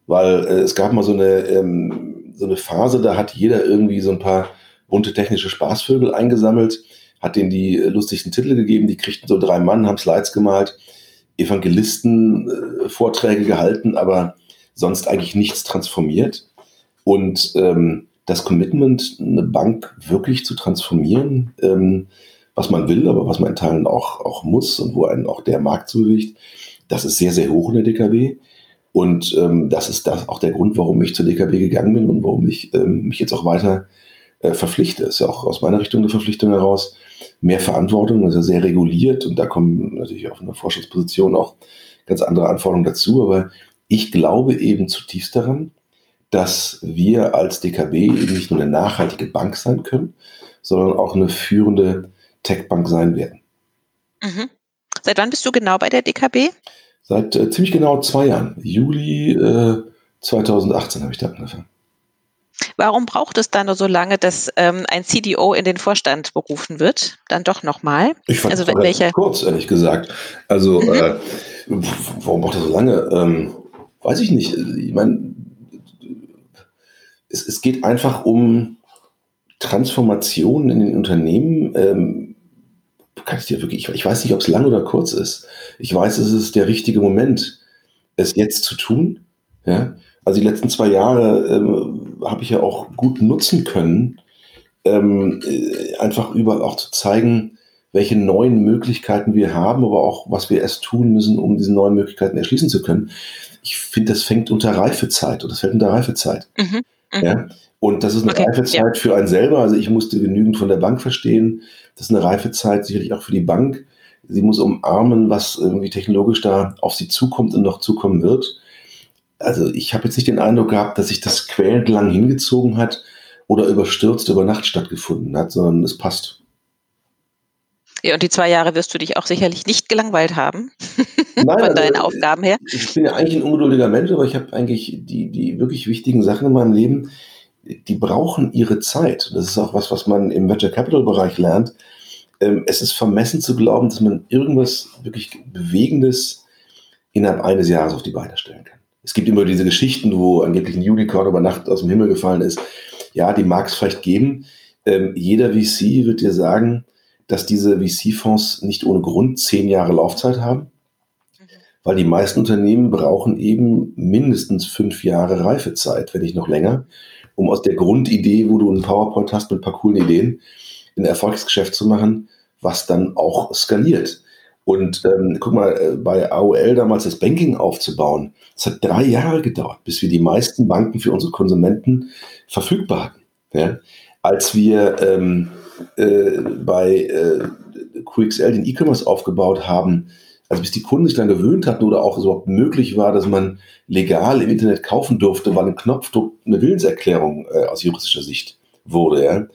Weil äh, es gab mal so eine, ähm, so eine Phase, da hat jeder irgendwie so ein paar bunte technische Spaßvögel eingesammelt, hat denen die lustigsten Titel gegeben, die kriegten so drei Mann, haben Slides gemalt Evangelisten-Vorträge gehalten, aber sonst eigentlich nichts transformiert. Und ähm, das Commitment, eine Bank wirklich zu transformieren, ähm, was man will, aber was man in Teilen auch, auch muss und wo einen auch der Markt zuwiegt, das ist sehr, sehr hoch in der DKB. Und ähm, das ist das auch der Grund, warum ich zur DKB gegangen bin und warum ich ähm, mich jetzt auch weiter äh, verpflichte. Ist ja auch aus meiner Richtung eine Verpflichtung heraus. Mehr Verantwortung, also sehr reguliert und da kommen natürlich auf einer Forschungsposition auch ganz andere Anforderungen dazu. Aber ich glaube eben zutiefst daran, dass wir als DKB eben nicht nur eine nachhaltige Bank sein können, sondern auch eine führende Tech-Bank sein werden. Mhm. Seit wann bist du genau bei der DKB? Seit äh, ziemlich genau zwei Jahren. Juli äh, 2018 habe ich da angefangen. Warum braucht es dann nur so lange, dass ähm, ein CDO in den Vorstand berufen wird? Dann doch nochmal. Ich fand also, welche... kurz, ehrlich gesagt. Also, mhm. äh, warum braucht er so lange? Ähm, weiß ich nicht. Ich meine, es, es, geht einfach um Transformation in den Unternehmen. Ähm, kann ich dir wirklich, ich weiß nicht, ob es lang oder kurz ist. Ich weiß, es ist der richtige Moment, es jetzt zu tun. Ja? Also die letzten zwei Jahre ähm, habe ich ja auch gut nutzen können, ähm, äh, einfach überall auch zu zeigen, welche neuen Möglichkeiten wir haben, aber auch, was wir erst tun müssen, um diese neuen Möglichkeiten erschließen zu können. Ich finde, das fängt unter Reifezeit oder das fällt unter Reifezeit. Mhm, mhm. ja? Und das ist eine okay, Reifezeit ja. für einen selber. Also ich musste genügend von der Bank verstehen. Das ist eine Reifezeit sicherlich auch für die Bank. Sie muss umarmen, was irgendwie technologisch da auf sie zukommt und noch zukommen wird. Also ich habe jetzt nicht den Eindruck gehabt, dass sich das quälend lang hingezogen hat oder überstürzt über Nacht stattgefunden hat, sondern es passt. Ja, und die zwei Jahre wirst du dich auch sicherlich nicht gelangweilt haben, *laughs* Nein, von also, deinen Aufgaben her. Ich bin ja eigentlich ein ungeduldiger Mensch, aber ich habe eigentlich die, die wirklich wichtigen Sachen in meinem Leben, die brauchen ihre Zeit. Das ist auch was, was man im Venture Capital Bereich lernt. Ähm, es ist vermessen zu glauben, dass man irgendwas wirklich Bewegendes innerhalb eines Jahres auf die Beine stellen kann. Es gibt immer diese Geschichten, wo angeblich ein Unicorn über Nacht aus dem Himmel gefallen ist. Ja, die mag es vielleicht geben. Ähm, jeder VC wird dir sagen, dass diese VC-Fonds nicht ohne Grund zehn Jahre Laufzeit haben, weil die meisten Unternehmen brauchen eben mindestens fünf Jahre Reifezeit, wenn nicht noch länger, um aus der Grundidee, wo du ein PowerPoint hast mit ein paar coolen Ideen, ein Erfolgsgeschäft zu machen, was dann auch skaliert. Und ähm, guck mal, äh, bei AOL damals das Banking aufzubauen, es hat drei Jahre gedauert, bis wir die meisten Banken für unsere Konsumenten verfügbar hatten. Ja? Als wir ähm, äh, bei äh, QXL den E-Commerce aufgebaut haben, also bis die Kunden sich dann gewöhnt hatten oder auch überhaupt möglich war, dass man legal im Internet kaufen durfte, weil ein Knopfdruck eine Willenserklärung äh, aus juristischer Sicht wurde. Ja.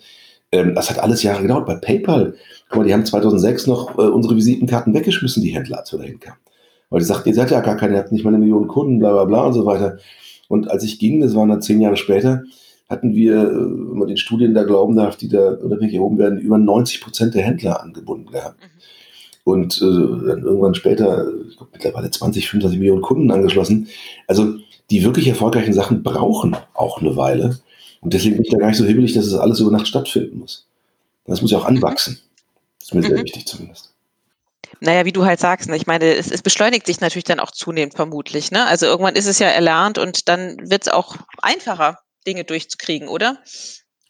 Ähm, das hat alles Jahre gedauert. Bei PayPal, guck mal, die haben 2006 noch äh, unsere Visitenkarten weggeschmissen, die Händler, als wir dahin kamen. Weil die sagten, ihr seid ja gar keine, ihr habt nicht mal eine Million Kunden, bla bla bla und so weiter. Und als ich ging, das waren dann zehn Jahre später, hatten wir, wenn man den Studien da glauben darf, die da unabhängig erhoben werden, über 90 Prozent der Händler angebunden gehabt. Mhm. Und äh, dann irgendwann später, ich glaube, mittlerweile 20, 25 Millionen Kunden angeschlossen. Also die wirklich erfolgreichen Sachen brauchen auch eine Weile. Und deswegen bin ich da gar nicht so hibbelig, dass es alles über Nacht stattfinden muss. Das muss ja auch anwachsen. Das ist mir mhm. sehr wichtig zumindest. Naja, wie du halt sagst, ne? ich meine, es, es, beschleunigt sich natürlich dann auch zunehmend vermutlich. Ne? Also irgendwann ist es ja erlernt und dann wird es auch einfacher, Dinge durchzukriegen, oder?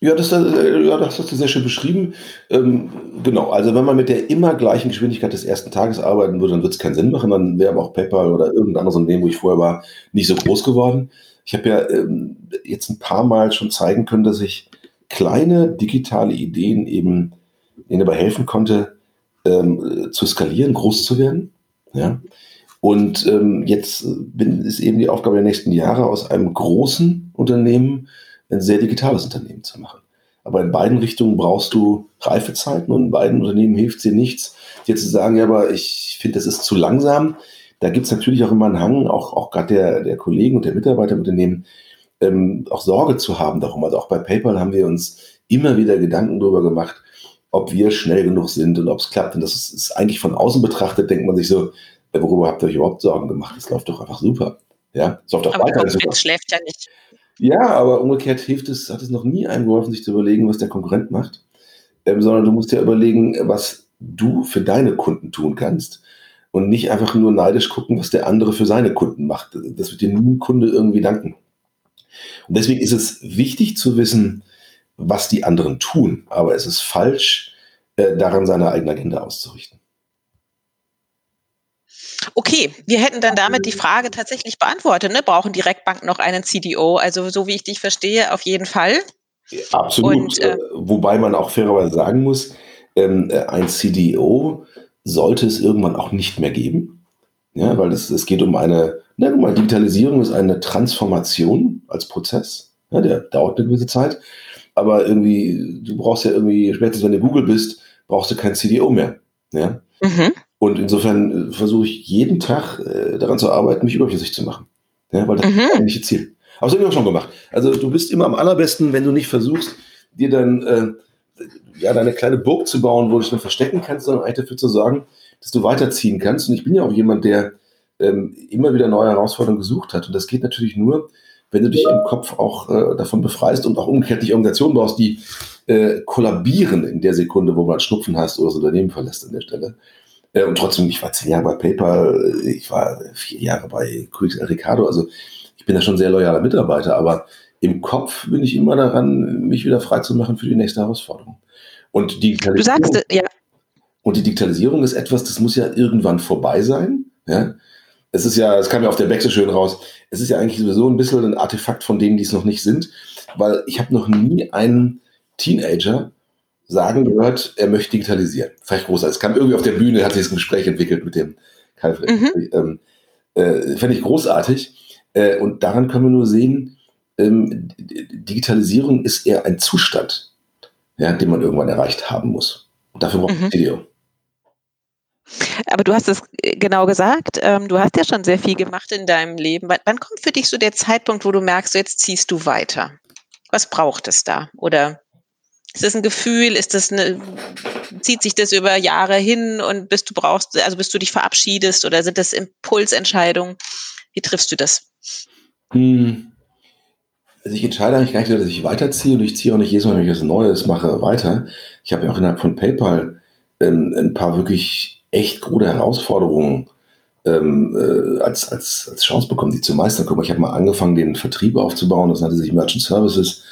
Ja das, äh, ja, das hast du sehr schön beschrieben. Ähm, genau, also wenn man mit der immer gleichen Geschwindigkeit des ersten Tages arbeiten würde, dann wird es keinen Sinn machen. Dann wäre aber auch PayPal oder irgendein anderes Unternehmen, wo ich vorher war, nicht so groß geworden. Ich habe ja ähm, jetzt ein paar Mal schon zeigen können, dass ich kleine digitale Ideen eben ihnen dabei helfen konnte, ähm, zu skalieren, groß zu werden. Ja? Und ähm, jetzt bin, ist eben die Aufgabe der nächsten Jahre, aus einem großen Unternehmen ein sehr digitales Unternehmen zu machen. Aber in beiden Richtungen brauchst du Reifezeiten und in beiden Unternehmen hilft es dir nichts, dir zu sagen, ja, aber ich finde, das ist zu langsam. Da gibt es natürlich auch immer einen Hang, auch, auch gerade der, der Kollegen und der Mitarbeiter im Unternehmen, ähm, auch Sorge zu haben darum. Also auch bei PayPal haben wir uns immer wieder Gedanken darüber gemacht, ob wir schnell genug sind und ob es klappt. Und das ist, ist, eigentlich von außen betrachtet, denkt man sich so, worüber habt ihr euch überhaupt Sorgen gemacht? Das läuft doch einfach super. Ja, es läuft auch aber weiter. super. schläft ja nicht. Ja, aber umgekehrt hilft es, hat es noch nie einem geholfen, sich zu überlegen, was der Konkurrent macht, ähm, sondern du musst ja überlegen, was du für deine Kunden tun kannst. und nicht einfach nur neidisch gucken, was der andere für seine Kunden macht. Das wird dir nie ein Kunde irgendwie danken. Und deswegen ist es wichtig zu wissen, was die anderen tun, aber es ist falsch, äh, daran seine eigene Agenda auszurichten. Okay, wir hätten dann damit die Frage tatsächlich beantwortet. Ne? Brauchen Direktbanken noch einen CDO? Also so wie ich dich verstehe, auf jeden Fall. Absolut. Und, äh, Wobei man auch fairerweise sagen muss, ähm, äh, ein CDO sollte es irgendwann auch nicht mehr geben. Ja, weil es, es geht um eine, na, guck mal, Digitalisierung ist eine Transformation als Prozess. Ja, der dauert eine gewisse Zeit. Aber irgendwie, du brauchst ja irgendwie, spätestens wenn du Google bist, brauchst du kein CDO mehr. Ja? Mhm. Und insofern äh, versuche ich jeden Tag äh, daran zu arbeiten, mich überflüssig zu machen. Ja, weil das mhm. ist das eigentliche Ziel. Aber das habe ich auch schon gemacht. Also du bist immer am allerbesten, wenn du nicht versuchst, dir dann äh, ja, deine kleine Burg zu bauen, wo du dich dann verstecken kannst, sondern eigentlich dafür zu sorgen, dass du weiterziehen kannst. Und ich bin ja auch jemand, der ähm, immer wieder neue Herausforderungen gesucht hat. Und das geht natürlich nur, wenn du dich im Kopf auch äh, davon befreist und auch umgekehrt nicht Organisationen brauchst, die äh, kollabieren in der Sekunde, wo man Schnupfen hast oder das Unternehmen verlässt an der Stelle. Äh, und trotzdem, ich war zehn Jahre bei PayPal, ich war vier Jahre bei QXL Ricardo, also ich bin da schon sehr loyaler Mitarbeiter, aber im Kopf bin ich immer daran, mich wieder frei zu machen für die nächste Herausforderung. Und die du sagst, ja. Und die Digitalisierung ist etwas, das muss ja irgendwann vorbei sein. Ja? Es ist ja, es kam ja auf der Wechsel schön raus, es ist ja eigentlich sowieso ein bisschen ein Artefakt von denen, die es noch nicht sind, weil ich habe noch nie einen Teenager sagen gehört, er möchte digitalisieren. Vielleicht großartig. Es kam irgendwie auf der Bühne, hat sich das Gespräch entwickelt mit dem Karl mhm. ähm, äh, Fände ich großartig. Äh, und daran können wir nur sehen, ähm, Digitalisierung ist eher ein Zustand, ja, den man irgendwann erreicht haben muss. Und dafür braucht man mhm. Video. Aber du hast es äh, genau gesagt, ähm, du hast ja schon sehr viel gemacht in deinem Leben. Wann, wann kommt für dich so der Zeitpunkt, wo du merkst, jetzt ziehst du weiter? Was braucht es da? Oder ist das ein Gefühl? Ist das eine, zieht sich das über Jahre hin und bis du brauchst, also bis du dich verabschiedest oder sind das Impulsentscheidungen? Wie triffst du das? Hm. Also ich entscheide eigentlich gar nicht, dass ich weiterziehe und ich ziehe auch nicht jedes Mal, wenn ich was Neues mache, weiter. Ich habe ja auch innerhalb von PayPal ähm, ein paar wirklich echt gute Herausforderungen ähm, äh, als, als, als Chance bekommen, die zu meistern. Guck mal, ich habe mal angefangen, den Vertrieb aufzubauen, das nannte sich Merchant Services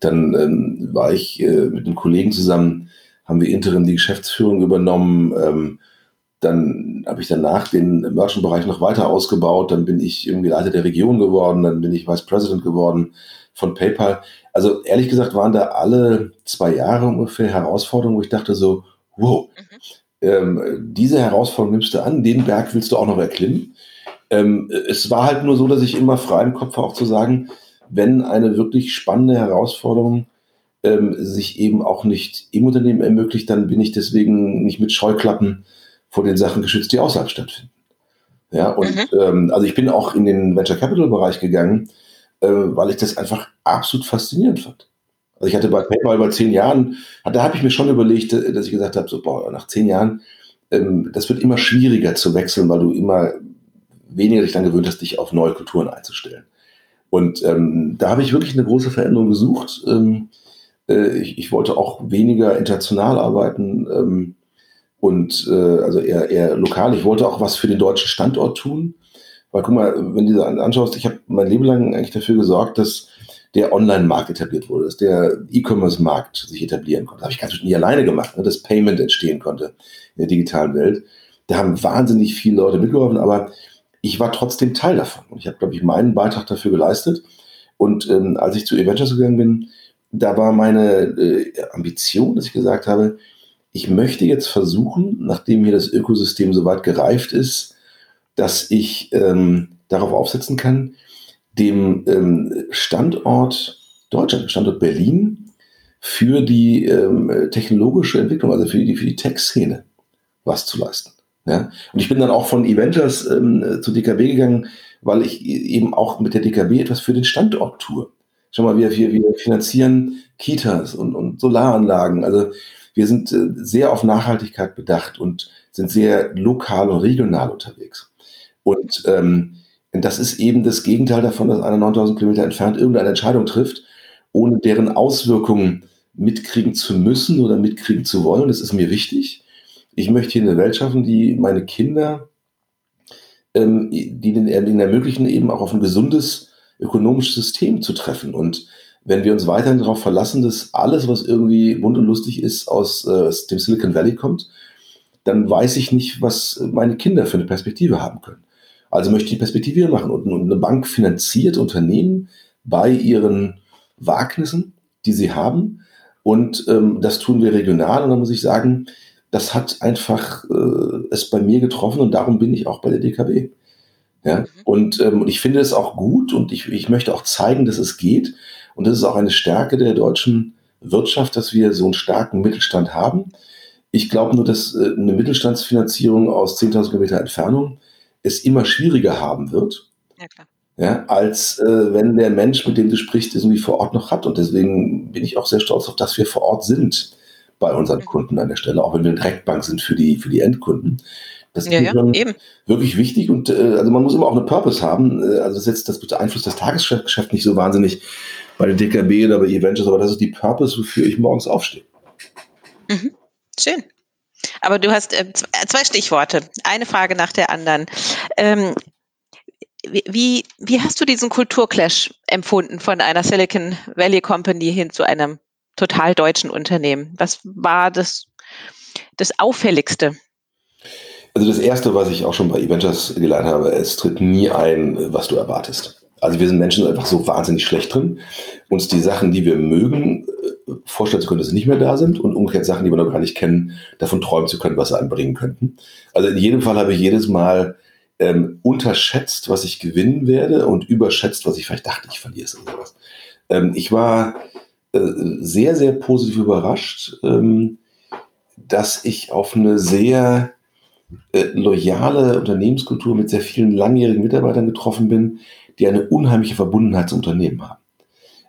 dann ähm, war ich äh, mit einem Kollegen zusammen, haben wir interim die Geschäftsführung übernommen. Ähm, dann habe ich danach den Merchant-Bereich noch weiter ausgebaut. Dann bin ich irgendwie Leiter der Region geworden. Dann bin ich Vice President geworden von PayPal. Also ehrlich gesagt waren da alle zwei Jahre ungefähr Herausforderungen, wo ich dachte so, wow, mhm. ähm, diese Herausforderung nimmst du an, den Berg willst du auch noch erklimmen. Ähm, es war halt nur so, dass ich immer frei im Kopf war, auch zu sagen, wenn eine wirklich spannende Herausforderung ähm, sich eben auch nicht im Unternehmen ermöglicht, dann bin ich deswegen nicht mit Scheuklappen vor den Sachen geschützt, die außerhalb stattfinden. Ja, und mhm. ähm, also ich bin auch in den Venture Capital Bereich gegangen, äh, weil ich das einfach absolut faszinierend fand. Also ich hatte bei PayPal über zehn Jahren, da habe ich mir schon überlegt, äh, dass ich gesagt habe, so, boah, nach zehn Jahren, ähm, das wird immer schwieriger zu wechseln, weil du immer weniger dich dann gewöhnt hast, dich auf neue Kulturen einzustellen. Und ähm, da habe ich wirklich eine große Veränderung gesucht. Ähm, äh, ich, ich, wollte auch weniger international arbeiten ähm, und äh, also eher, eher lokal. Ich wollte auch was für den deutschen Standort tun. Weil guck mal, wenn du dir anschaust, ich habe mein Leben lang eigentlich dafür gesorgt, dass der Online-Markt etabliert wurde, dass der E-Commerce-Markt sich etablieren konnte. Das habe ich ganz nie alleine gemacht, ne, dass Payment entstehen konnte in der digitalen Welt. Da haben wahnsinnig viele Leute mitgeholfen, aber ich war trotzdem Teil davon. Und ich habe, glaube ich, meinen Beitrag dafür geleistet. Und ähm, als ich zu Avengers gegangen bin, da war meine äh, Ambition, dass ich gesagt habe, ich möchte jetzt versuchen, nachdem hier das Ökosystem so weit gereift ist, dass ich ähm, darauf aufsetzen kann, dem ähm, Standort Deutschland, Standort Berlin, für die ähm, technologische Entwicklung, also für die, für die Tech-Szene was zu leisten. Ja? Und ich bin dann auch von Eventers ähm, zu DKB gegangen, weil ich eben auch mit der DKB etwas für den Standort tue. Schau mal, wir, wir, wir finanzieren Kitas und, und Solaranlagen. Also wir sind äh, sehr auf Nachhaltigkeit bedacht und sind sehr lokal und regional unterwegs. Und ähm, das ist eben das Gegenteil davon, dass einer 9000 Kilometer entfernt irgendeine Entscheidung trifft, ohne deren Auswirkungen mitkriegen zu müssen oder mitkriegen zu wollen. Das ist mir wichtig ich möchte hier eine Welt schaffen, die meine Kinder ähm, die den, den ermöglichen, eben auch auf ein gesundes ökonomisches System zu treffen. Und wenn wir uns weiterhin darauf verlassen, dass alles, was irgendwie bunt und lustig ist, aus äh, dem Silicon Valley kommt, dann weiß ich nicht, was meine Kinder für eine Perspektive haben können. Also möchte ich die Perspektive machen. Und eine Bank finanziert Unternehmen bei ihren Wagnissen, die sie haben. Und ähm, das tun wir regional. Und da muss ich sagen, das hat einfach äh, es bei mir getroffen und darum bin ich auch bei der DKB. Ja? Mhm. Und ähm, ich finde es auch gut und ich, ich möchte auch zeigen, dass es geht. Und das ist auch eine Stärke der deutschen Wirtschaft, dass wir so einen starken Mittelstand haben. Ich glaube nur, dass äh, eine Mittelstandsfinanzierung aus 10.000 Kilometer Entfernung es immer schwieriger haben wird. Ja, klar. Ja, als äh, wenn der Mensch, mit dem du sprichst, es irgendwie vor Ort noch hat. Und deswegen bin ich auch sehr stolz auf, dass wir vor Ort sind bei unseren. Kunden an der Stelle, auch wenn wir eine Direktbank sind für die, für die Endkunden. Das ist ja, ja, wirklich wichtig und äh, also man muss immer auch eine Purpose haben. Äh, also das, jetzt, das beeinflusst das Tagesgeschäft nicht so wahnsinnig bei der DKB oder bei Eventures, aber das ist die Purpose, wofür ich morgens aufstehe. Mhm. Schön. Aber du hast äh, zwei Stichworte, eine Frage nach der anderen. Ähm, wie, wie hast du diesen Kulturclash empfunden von einer Silicon Valley Company hin zu einem total deutschen Unternehmen? Was war das, das Auffälligste? Also das Erste, was ich auch schon bei Eventures gelernt habe, es tritt nie ein, was du erwartest. Also wir sind Menschen einfach so wahnsinnig schlecht drin, uns die Sachen, die wir mögen, äh, vorstellen zu können, dass sie nicht mehr da sind und umgekehrt Sachen, die wir noch gar nicht kennen, davon träumen zu können, was sie anbringen könnten. Also in jedem Fall habe ich jedes Mal ähm, unterschätzt, was ich gewinnen werde und überschätzt, was ich vielleicht dachte, ich verliere es oder sowas. Ähm, ich war sehr, sehr positiv überrascht, ähm, dass ich auf eine sehr äh, loyale Unternehmenskultur mit sehr vielen langjährigen Mitarbeitern getroffen bin, die eine unheimliche Verbundenheit zum Unternehmen haben.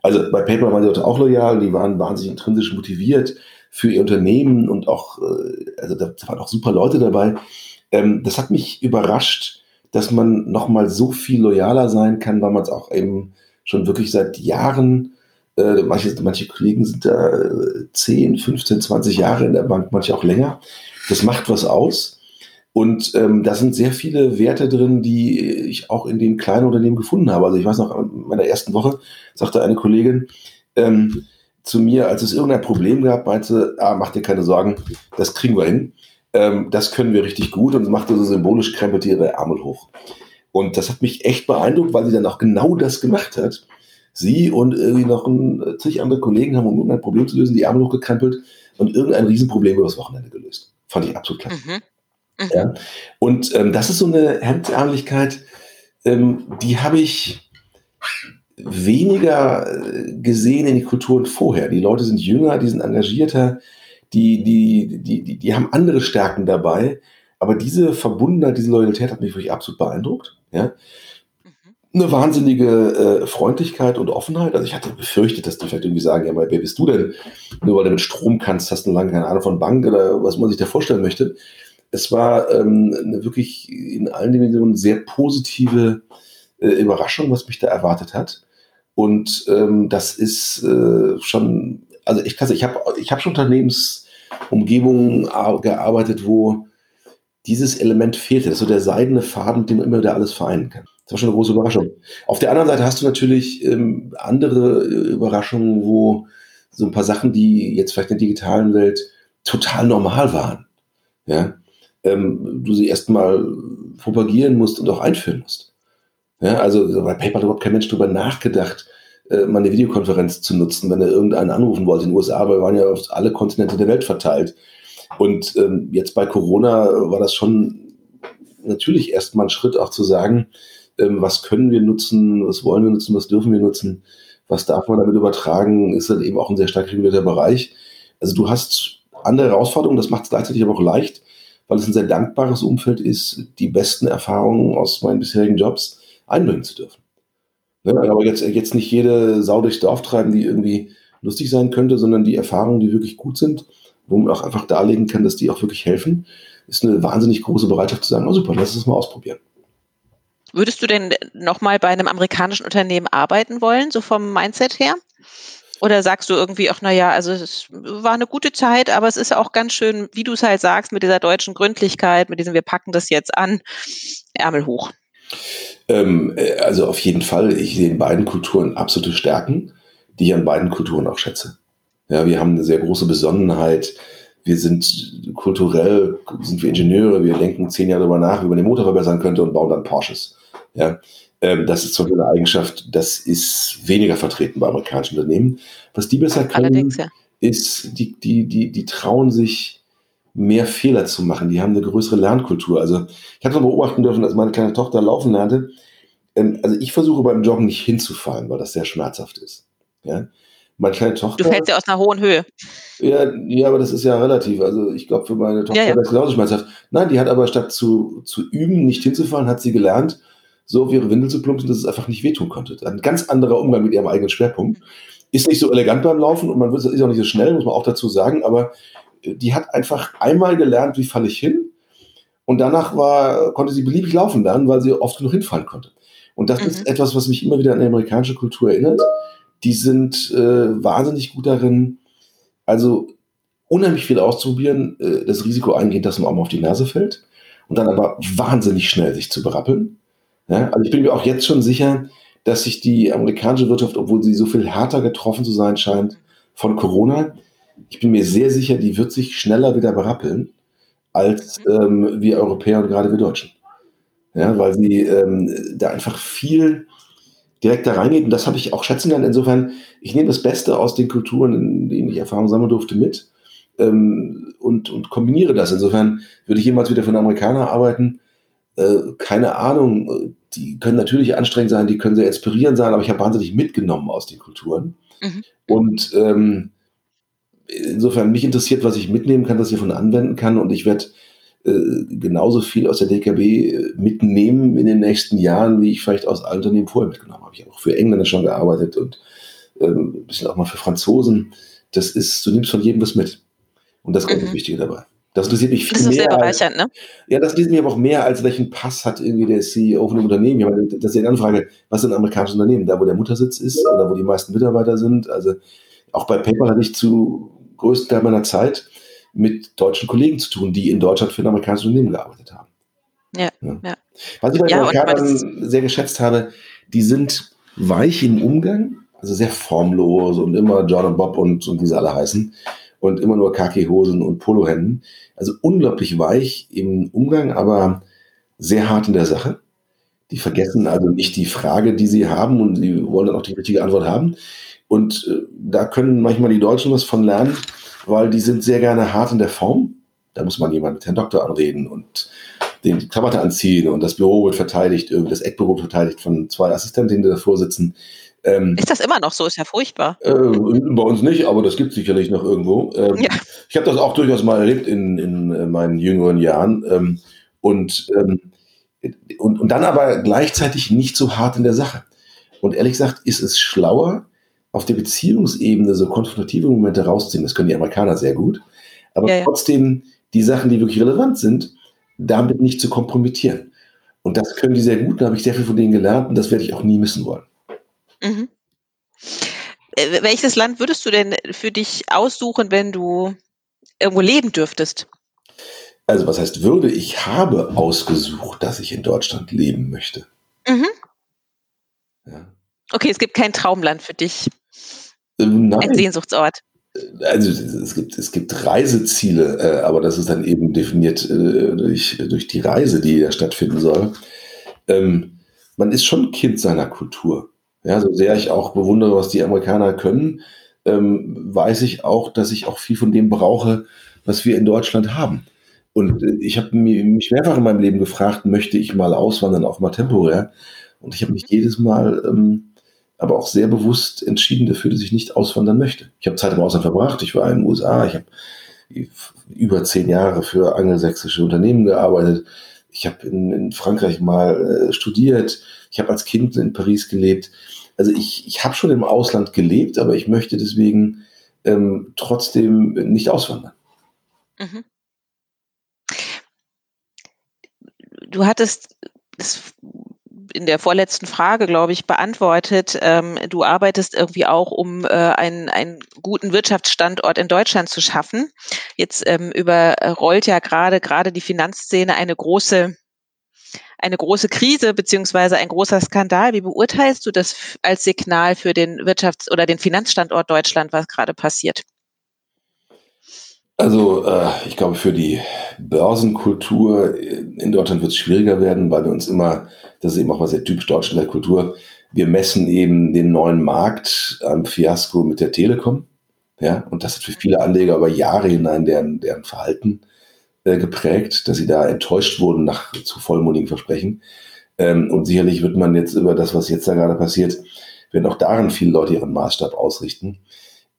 Also bei PayPal waren die Leute auch loyal, die waren wahnsinnig intrinsisch motiviert für ihr Unternehmen und auch, äh, also da waren auch super Leute dabei. Ähm, das hat mich überrascht, dass man nochmal so viel loyaler sein kann, weil man es auch eben schon wirklich seit Jahren, äh, manche, manche Kollegen sind da 10, 15, 20 Jahre in der Bank, manche auch länger. Das macht was aus. Und ähm, da sind sehr viele Werte drin, die ich auch in den kleinen Unternehmen gefunden habe. Also ich weiß noch, in meiner ersten Woche sagte eine Kollegin ähm, zu mir, als es irgendein Problem gab, meinte, ah, mach dir keine Sorgen, das kriegen wir hin. Ähm, das können wir richtig gut und machte so symbolisch, krempelte ihre Ärmel hoch. Und das hat mich echt beeindruckt, weil sie dann auch genau das gemacht hat. Sie und irgendwie noch ein, zig andere Kollegen haben, um irgendein Problem zu lösen, die Ärmel hochgekrempelt und irgendein Riesenproblem über das Wochenende gelöst. Fand ich absolut klasse. Mhm. Mhm. Ja? Und ähm, das ist so eine Hemdsärmlichkeit, ähm, die habe ich weniger äh, gesehen in den Kulturen vorher. Die Leute sind jünger, die sind engagierter, die, die, die, die, die haben andere Stärken dabei. Aber diese Verbundenheit, diese Loyalität hat mich wirklich absolut beeindruckt. Ja? Eine wahnsinnige äh, Freundlichkeit und Offenheit. Also ich hatte befürchtet, dass die vielleicht irgendwie sagen, ja, wer bist du denn? Nur weil du mit Strom kannst, hast du lange keine Ahnung von Bank oder was man sich da vorstellen möchte es war ähm, eine wirklich in allen Dimensionen sehr positive äh, Überraschung, was mich da erwartet hat. Und ähm, das ist äh, schon, also ich kann ich habe ich hab schon Unternehmensumgebungen gearbeitet, wo dieses Element fehlte. Das ist so der seidene Faden, mit dem man immer wieder alles vereinen kann. Das war schon eine große Überraschung. Auf der anderen Seite hast du natürlich ähm, andere äh, Überraschungen, wo so ein paar Sachen, die jetzt vielleicht in der digitalen Welt total normal waren. Ja, ähm, du sie erstmal propagieren musst und auch einführen musst. Ja, also bei PayPal hat überhaupt kein Mensch darüber nachgedacht, äh, mal eine Videokonferenz zu nutzen, wenn er irgendeinen anrufen wollte in den USA, weil wir waren ja auf alle Kontinente der Welt verteilt. Und ähm, jetzt bei Corona war das schon natürlich erstmal ein Schritt auch zu sagen, ähm, was können wir nutzen, was wollen wir nutzen, was dürfen wir nutzen, was darf man damit übertragen, ist dann eben auch ein sehr stark regulierter Bereich. Also du hast andere Herausforderungen, das macht es gleichzeitig aber auch leicht, weil es ein sehr dankbares Umfeld ist, die besten Erfahrungen aus meinen bisherigen Jobs einbringen zu dürfen. Ne, aber jetzt, jetzt nicht jede Sau durchs Dorf treiben, die irgendwie lustig sein könnte, sondern die Erfahrungen, die wirklich gut sind, wo man auch einfach darlegen kann, dass die auch wirklich helfen, ist eine wahnsinnig große Bereitschaft zu sagen, oh super, lass es mal ausprobieren. Würdest du denn nochmal bei einem amerikanischen Unternehmen arbeiten wollen, so vom Mindset her? Oder sagst du irgendwie, ach naja, also es war eine gute Zeit, aber es ist auch ganz schön, wie du es halt sagst, mit dieser deutschen Gründlichkeit, mit diesem, wir packen das jetzt an, Ärmel hoch. Ähm, äh, also auf jeden Fall, ich sehe in beiden Kulturen absolute Stärken, die ich an beiden Kulturen auch schätze. Ja, wir haben eine sehr große Besonnenheit. Wir sind kulturell, sind wir Ingenieure, wir denken zehn Jahre darüber nach, wie man den Motor verbessern könnte und bauen dann Porsches. Ja, ähm, das ist Beispiel eine Eigenschaft, das ist weniger vertreten bei amerikanischen Unternehmen. Was die besser können, ja. ist, die, die, die, die trauen sich mehr Fehler zu machen. Die haben eine größere Lernkultur. Also ich habe es beobachten dürfen, als meine kleine Tochter laufen lernte. Ähm, also ich versuche beim Joggen nicht hinzufallen, weil das sehr schmerzhaft ist. Ja? Meine kleine Tochter. Du fällst ja aus einer hohen Höhe. Ja, ja, aber das ist ja relativ. Also ich glaube, für meine Tochter ja, ja. das genauso schmerzhaft. Nein, die hat aber statt zu, zu üben, nicht hinzufallen, hat sie gelernt, so auf ihre Windel zu plumpsen, dass es einfach nicht wehtun konnte. Ein ganz anderer Umgang mit ihrem eigenen Schwerpunkt. Ist nicht so elegant beim Laufen und man wird, ist auch nicht so schnell, muss man auch dazu sagen, aber äh, die hat einfach einmal gelernt, wie falle ich hin. Und danach war, konnte sie beliebig laufen lernen, weil sie oft genug hinfallen konnte. Und das mhm. ist etwas, was mich immer wieder an die amerikanische Kultur erinnert. Die sind äh, wahnsinnig gut darin, also unheimlich viel auszuprobieren, äh, das Risiko eingehen, dass man auch mal auf die Nase fällt und dann aber wahnsinnig schnell sich zu berappeln ja, also ich bin mir auch jetzt schon sicher, dass sich die amerikanische Wirtschaft, obwohl sie so viel härter getroffen zu sein scheint von Corona, ich bin mir sehr sicher, die wird sich schneller wieder berappeln als ähm, wir Europäer und gerade wir Deutschen. Ja, weil sie ähm, da einfach viel direkt da reingeht. Und das habe ich auch schätzen lernen. Insofern, ich nehme das Beste aus den Kulturen, in denen ich Erfahrung sammeln durfte, mit ähm, und, und kombiniere das. Insofern würde ich jemals wieder für einen Amerikaner arbeiten, äh, keine Ahnung, die können natürlich anstrengend sein, die können sehr inspirierend sein, aber ich habe wahnsinnig mitgenommen aus den Kulturen. Mhm. Und ähm, insofern mich interessiert, was ich mitnehmen kann, was ich davon anwenden kann. Und ich werde genauso viel aus der DKB äh, mitnehmen in den nächsten Jahren, wie ich vielleicht aus allen Unternehmen vorher mitgenommen habe. Ich habe auch für Engländer schon gearbeitet und ähm, ein bisschen auch mal für Franzosen. Das ist, du nimmst von jedem was mit. Und das ist mhm. das Wichtige dabei. Das interessiert mich viel das ist mehr. Sehr bereichernd, ne? Ja, das interessiert mich aber auch mehr, als welchen Pass hat irgendwie der CEO von dem Unternehmen. Ich meine, das ist ja die andere Frage, was sind amerikanische Unternehmen? Da, wo der Muttersitz ist oder wo die meisten Mitarbeiter sind. Also auch bei PayPal hatte ich zu größten Teil meiner Zeit mit deutschen Kollegen zu tun, die in Deutschland für ein amerikanisches Unternehmen gearbeitet haben. Ja, ja. ja. Was ich bei ja, Amerikanern sehr geschätzt habe, die sind weich im Umgang, also sehr formlos und immer John und Bob und, und wie sie alle heißen und immer nur Kaki-Hosen und Polohemden. Also unglaublich weich im Umgang, aber sehr hart in der Sache. Die vergessen also nicht die Frage, die sie haben und sie wollen dann auch die richtige Antwort haben. Und äh, da können manchmal die Deutschen was von lernen, weil die sind sehr gerne hart in der Form. Da muss man jemanden mit Herrn Doktor anreden und den die Krawatte anziehen und das Büro wird verteidigt, irgendwie das Eckbüro wird verteidigt von zwei Assistentinnen, die davor sitzen. Ähm, ist das immer noch so? Ist ja furchtbar. Äh, bei uns nicht, aber das gibt es sicherlich noch irgendwo. Ähm, ja. Ich habe das auch durchaus mal erlebt in, in äh, meinen jüngeren Jahren. Ähm, und, ähm, und, und dann aber gleichzeitig nicht so hart in der Sache. Und ehrlich gesagt ist es schlauer, auf der Beziehungsebene so konfrontative Momente rauszuziehen. Das können die Amerikaner sehr gut. Aber ja, ja. trotzdem die Sachen, die wirklich relevant sind, damit nicht zu kompromittieren. Und das können die sehr gut. Da habe ich sehr viel von denen gelernt und das werde ich auch nie missen wollen. Mhm. Äh, welches Land würdest du denn für dich aussuchen, wenn du irgendwo leben dürftest? Also was heißt würde? Ich habe ausgesucht, dass ich in Deutschland leben möchte. Mhm. Ja. Okay, es gibt kein Traumland für dich. Ähm, nein. Ein Sehnsuchtsort. Äh, also es gibt, es gibt Reiseziele, äh, aber das ist dann eben definiert äh, durch, durch die Reise, die da stattfinden soll. Ähm, man ist schon Kind seiner Kultur. Ja, so sehr ich auch bewundere, was die Amerikaner können, ähm, weiß ich auch, dass ich auch viel von dem brauche, was wir in Deutschland haben. Und äh, ich habe mich mehrfach in meinem Leben gefragt, möchte ich mal auswandern, auch mal temporär. Und ich habe mich jedes Mal ähm, aber auch sehr bewusst entschieden dafür, dass ich nicht auswandern möchte. Ich habe Zeit im Ausland verbracht, ich war in den USA, ich habe über zehn Jahre für angelsächsische Unternehmen gearbeitet. Ich habe in, in, Frankreich mal äh, studiert. Ich habe als Kind in Paris gelebt also ich, ich habe schon im Ausland gelebt, aber ich möchte deswegen ähm, trotzdem nicht auswandern. Mhm. Du hattest es in der vorletzten Frage, glaube ich, beantwortet. Ähm, du arbeitest irgendwie auch, um äh, einen, einen guten Wirtschaftsstandort in Deutschland zu schaffen. Jetzt ähm, überrollt ja gerade gerade die Finanzszene eine große eine große Krise beziehungsweise ein großer Skandal. Wie beurteilst du das als Signal für den Wirtschafts- oder den Finanzstandort Deutschland, was gerade passiert? Also äh, ich glaube, für die Börsenkultur in Deutschland wird es schwieriger werden, weil wir uns immer, das ist eben auch was sehr typisch deutscher Kultur, wir messen eben den neuen Markt am Fiasko mit der Telekom. Ja, und das hat für viele Anleger über Jahre hinein deren, deren Verhalten äh, geprägt, dass sie da enttäuscht wurden nach zu vollmundigen Versprechen. Ähm, und sicherlich wird man jetzt über das, was jetzt da gerade passiert, werden auch daran viele Leute ihren Maßstab ausrichten.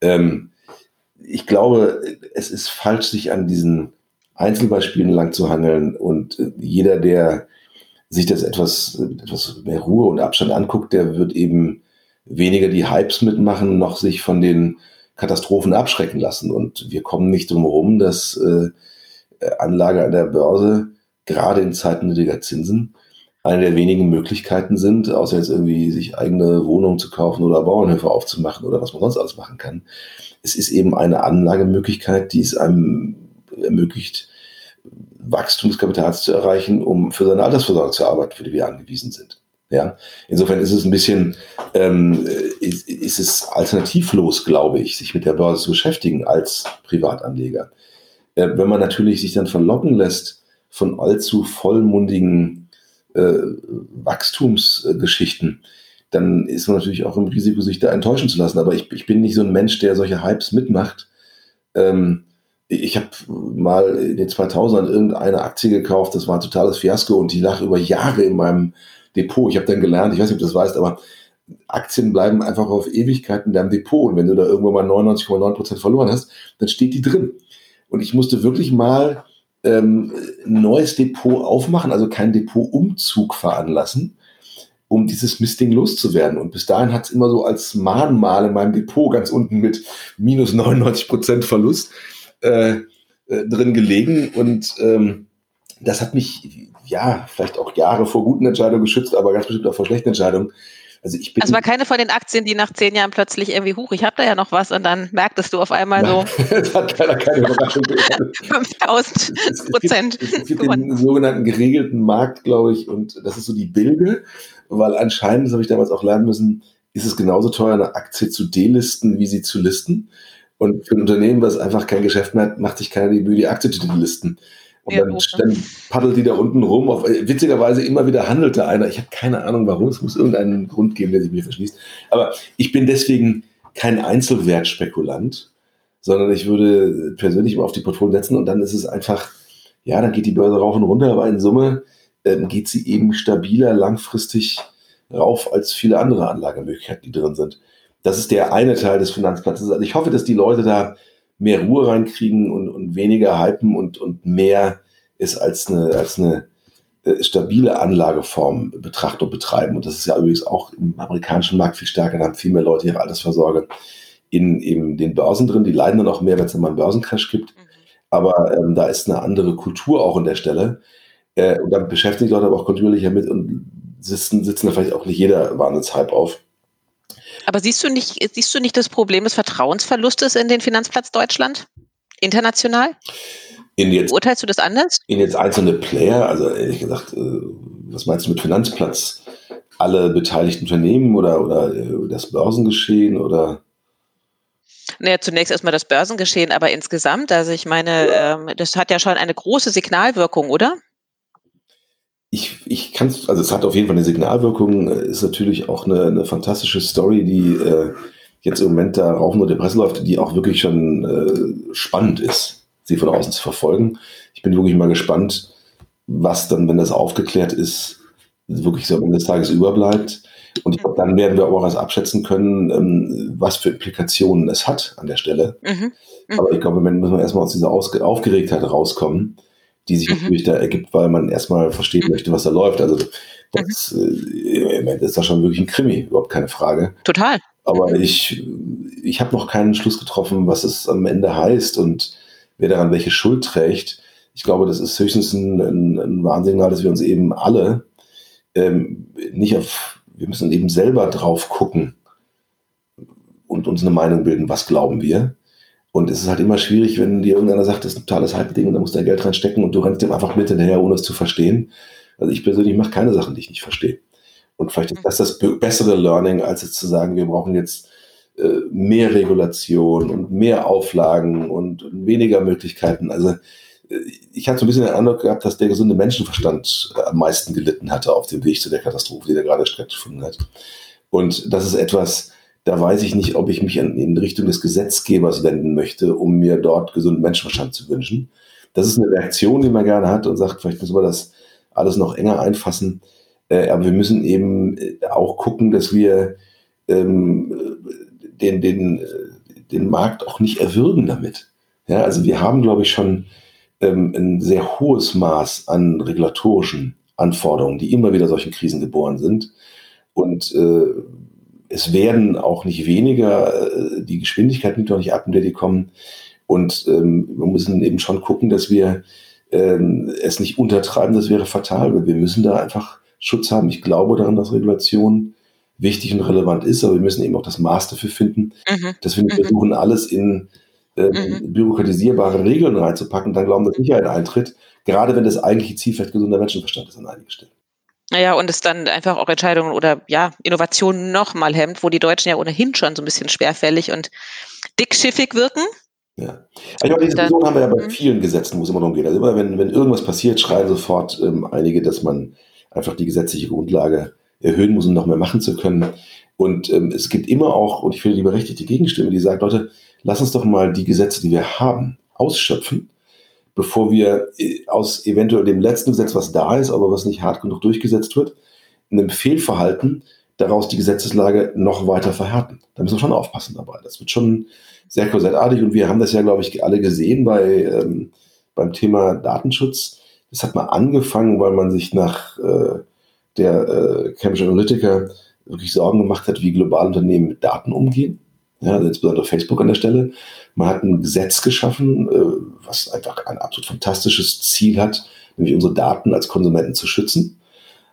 Ähm, ich glaube, es ist falsch, sich an diesen Einzelbeispielen lang zu hangeln und äh, jeder, der sich das etwas, etwas mehr Ruhe und Abstand anguckt, der wird eben weniger die Hypes mitmachen, noch sich von den Katastrophen abschrecken lassen. Und wir kommen nicht drum herum, dass äh, Anlage an der Börse gerade in Zeiten niedriger Zinsen eine der wenigen Möglichkeiten sind, außer jetzt irgendwie sich eigene Wohnungen zu kaufen oder Bauernhöfe aufzumachen oder was man sonst alles machen kann. Es ist eben eine Anlagemöglichkeit, die es einem ermöglicht, Wachstumskapitals zu erreichen, um für seine Altersvorsorge zu arbeiten, für die wir angewiesen sind. Ja, insofern ist es ein bisschen, ähm, ist, ist es alternativlos, glaube ich, sich mit der Börse zu beschäftigen als Privatanleger. Äh, wenn man natürlich sich dann verlocken lässt von allzu vollmundigen Wachstumsgeschichten, dann ist man natürlich auch im Risiko, sich da enttäuschen zu lassen. Aber ich, ich bin nicht so ein Mensch, der solche Hypes mitmacht. Ähm, ich habe mal in den 2000ern irgendeine Aktie gekauft, das war ein totales Fiasko und die lag über Jahre in meinem Depot. Ich habe dann gelernt, ich weiß nicht, ob du das weißt, aber Aktien bleiben einfach auf Ewigkeit in deinem Depot. Und wenn du da irgendwann mal 99,9% verloren hast, dann steht die drin. Und ich musste wirklich mal ähm, ein neues Depot aufmachen, also kein Depotumzug veranlassen, um dieses Mistding loszuwerden. Und bis dahin hat es immer so als Mahnmal in meinem Depot ganz unten mit minus 99 Prozent Verlust äh, äh, drin gelegen. Und ähm, das hat mich, ja, vielleicht auch Jahre vor guten Entscheidungen geschützt, aber ganz bestimmt auch vor schlechten Entscheidungen. Also ich bin. Also war keine von den Aktien, die nach zehn Jahren plötzlich irgendwie hoch, ich habe da ja noch was und dann merktest du auf einmal so. *laughs* das hat keiner keine Überraschung. 5000 *laughs* Prozent. Es, es, gibt den sogenannten geregelten Markt, glaube ich, und das ist so die Bilde, weil anscheinend, das habe ich damals auch lernen müssen, ist es genauso teuer, eine Aktie zu delisten, wie sie zu listen. Und für ein Unternehmen, was einfach kein Geschäft mehr hat, macht sich keiner die Mühe, die Aktie zu delisten. Und dann, dann, paddelt die da unten rum. Auf, witzigerweise immer wieder handelte einer. Ich habe keine Ahnung warum. Es muss irgendeinen Grund geben, der sich mir verschließt. Aber ich bin deswegen kein Einzelwertspekulant, sondern ich würde persönlich mal auf die Portfolien setzen und dann ist es einfach, ja, dann geht die Börse rauf und runter, aber in Summe äh, geht sie eben stabiler langfristig rauf als viele andere Anlagemöglichkeiten, die drin sind. Das ist der eine Teil des Finanzplatzes. Also ich hoffe, dass die Leute da mehr Ruhe reinkriegen und, und weniger hypen und, und mehr ist als eine, als eine äh, stabile Anlageform betrachten und betreiben. Und das ist ja übrigens auch im amerikanischen Markt viel stärker. Da haben viel mehr Leute ihre Altersvorsorge in eben den Börsen drin. Die leiden dann auch mehr, wenn es dann mal einen Börsencrash gibt. Mhm. Aber ähm, da ist eine andere Kultur auch an der Stelle. Äh, und da beschäftigen die Leute aber auch kontinuierlich damit und sitzen, sitzen da vielleicht auch nicht jeder Wahnsinnshype auf. Aber siehst du nicht, siehst du nicht das Problem des Vertrauensverlustes in den Finanzplatz Deutschland? International? In jetzt, Urteilst du das anders? In jetzt einzelne Player, also ehrlich gesagt, äh, was meinst du mit Finanzplatz? Alle beteiligten Unternehmen oder, oder äh, das Börsengeschehen oder? Naja, zunächst erstmal das Börsengeschehen, aber insgesamt, also ich meine, ja. ähm, das hat ja schon eine große Signalwirkung, oder? Ich, ich kann es, also es hat auf jeden Fall eine Signalwirkung, äh, ist natürlich auch eine, eine fantastische Story, die äh, jetzt im Moment da rauf und der Presse läuft, die auch wirklich schon äh, spannend ist, sie von außen zu verfolgen. Ich bin wirklich mal gespannt, was dann, wenn das aufgeklärt ist, wirklich so am Ende des Tages überbleibt. Und ich glaube, dann werden wir auch was abschätzen können, ähm, was für Implikationen es hat an der Stelle. Mhm. Mhm. Aber ich glaube, im Moment müssen wir erstmal aus dieser Ausge Aufgeregtheit rauskommen die sich mhm. natürlich da ergibt, weil man erstmal verstehen mhm. möchte, was da läuft. Also das mhm. äh, im Ende ist das schon wirklich ein Krimi, überhaupt keine Frage. Total. Aber mhm. ich, ich habe noch keinen Schluss getroffen, was es am Ende heißt und wer daran welche Schuld trägt. Ich glaube, das ist höchstens ein, ein, ein Warnsignal, dass wir uns eben alle ähm, nicht auf, wir müssen eben selber drauf gucken und uns eine Meinung bilden, was glauben wir. Und es ist halt immer schwierig, wenn dir irgendeiner sagt, das ist ein totales Hype-Ding und da musst du dein Geld reinstecken und du rennst dem einfach mit hinterher, ohne es zu verstehen. Also ich persönlich mache keine Sachen, die ich nicht verstehe. Und vielleicht ist das das bessere Learning, als jetzt zu sagen, wir brauchen jetzt äh, mehr Regulation und mehr Auflagen und weniger Möglichkeiten. Also äh, ich hatte so ein bisschen den Eindruck gehabt, dass der gesunde Menschenverstand am meisten gelitten hatte auf dem Weg zu der Katastrophe, die da gerade stattgefunden hat. Und das ist etwas, da weiß ich nicht, ob ich mich in Richtung des Gesetzgebers wenden möchte, um mir dort gesunden Menschenverstand zu wünschen. Das ist eine Reaktion, die man gerne hat und sagt, vielleicht müssen wir das alles noch enger einfassen. Äh, aber wir müssen eben äh, auch gucken, dass wir ähm, den, den, äh, den Markt auch nicht erwürgen damit. Ja, also wir haben, glaube ich, schon ähm, ein sehr hohes Maß an regulatorischen Anforderungen, die immer wieder solchen Krisen geboren sind. Und äh, es werden auch nicht weniger, äh, die Geschwindigkeit nimmt doch nicht ab, in der die kommen. Und ähm, wir müssen eben schon gucken, dass wir ähm, es nicht untertreiben, das wäre fatal. Wir müssen da einfach Schutz haben. Ich glaube daran, dass Regulation wichtig und relevant ist, aber wir müssen eben auch das Maß dafür finden, mhm. dass wir nicht mhm. versuchen, alles in äh, mhm. bürokratisierbare Regeln reinzupacken, dann glauben, dass Sicherheit eintritt, gerade wenn das eigentliche Ziel vielleicht gesunder Menschenverstand ist an einigen Stellen. Naja, und es dann einfach auch Entscheidungen oder ja, Innovationen nochmal hemmt, wo die Deutschen ja ohnehin schon so ein bisschen schwerfällig und dickschiffig wirken. Ja. Ich glaube, diese Diskussion haben wir ja bei mhm. vielen Gesetzen, wo es immer darum geht. Also immer, wenn, wenn irgendwas passiert, schreien sofort ähm, einige, dass man einfach die gesetzliche Grundlage erhöhen muss, um noch mehr machen zu können. Und ähm, es gibt immer auch, und ich finde die berechtigte Gegenstimme, die sagt, Leute, lass uns doch mal die Gesetze, die wir haben, ausschöpfen bevor wir äh, aus eventuell dem letzten Gesetz, was da ist, aber was nicht hart genug durchgesetzt wird, einem Fehlverhalten daraus die Gesetzeslage noch weiter verhärten. Da müssen wir schon aufpassen dabei. Das wird schon sehr korsettartig und wir haben das ja, glaube ich, alle gesehen bei, ähm, beim Thema Datenschutz. Das hat mal angefangen, weil man sich nach äh, der äh, Cambridge Analytica wirklich Sorgen gemacht hat, wie globale Unternehmen mit Daten umgehen. Ja, insbesondere Facebook an der Stelle. Man hat ein Gesetz geschaffen, äh, was einfach ein absolut fantastisches Ziel hat, nämlich unsere Daten als Konsumenten zu schützen.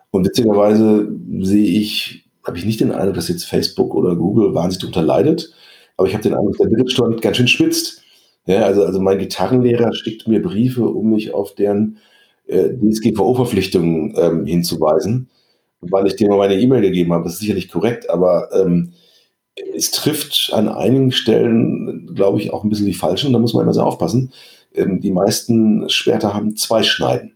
Und witzigerweise sehe ich, habe ich nicht den Eindruck, dass jetzt Facebook oder Google wahnsinnig darunter leidet, aber ich habe den Eindruck, der Mittelstand ganz schön schwitzt. Ja, also, also mein Gitarrenlehrer schickt mir Briefe, um mich auf deren äh, DSGVO-Verpflichtungen ähm, hinzuweisen, weil ich mal meine E-Mail gegeben habe. Das ist sicherlich korrekt, aber ähm, es trifft an einigen Stellen, glaube ich, auch ein bisschen die falschen. Da muss man immer sehr aufpassen. Ähm, die meisten Schwerter haben zwei Schneiden.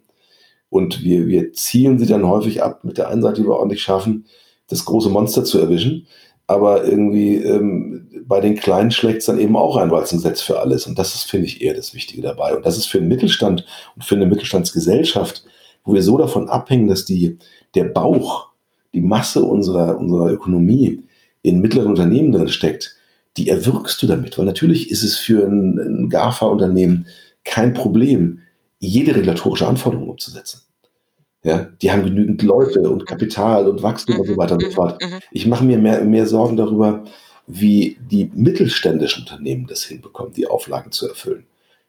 Und wir, wir zielen sie dann häufig ab mit der einen Seite, die wir ordentlich schaffen, das große Monster zu erwischen. Aber irgendwie ähm, bei den Kleinen schlägt es dann eben auch ein, weil es ein Gesetz für alles. Und das ist, finde ich, eher das Wichtige dabei. Und das ist für den Mittelstand und für eine Mittelstandsgesellschaft, wo wir so davon abhängen, dass die, der Bauch, die Masse unserer, unserer Ökonomie in mittleren Unternehmen drin steckt, die erwirkst du damit. Weil natürlich ist es für ein, ein GAFA-Unternehmen kein Problem, jede regulatorische Anforderung umzusetzen. Ja, die haben genügend Leute und Kapital und Wachstum mhm, und so weiter und so mhm, fort. Mhm. Ich mache mir mehr, mehr Sorgen darüber, wie die mittelständischen Unternehmen das hinbekommen, die Auflagen zu erfüllen.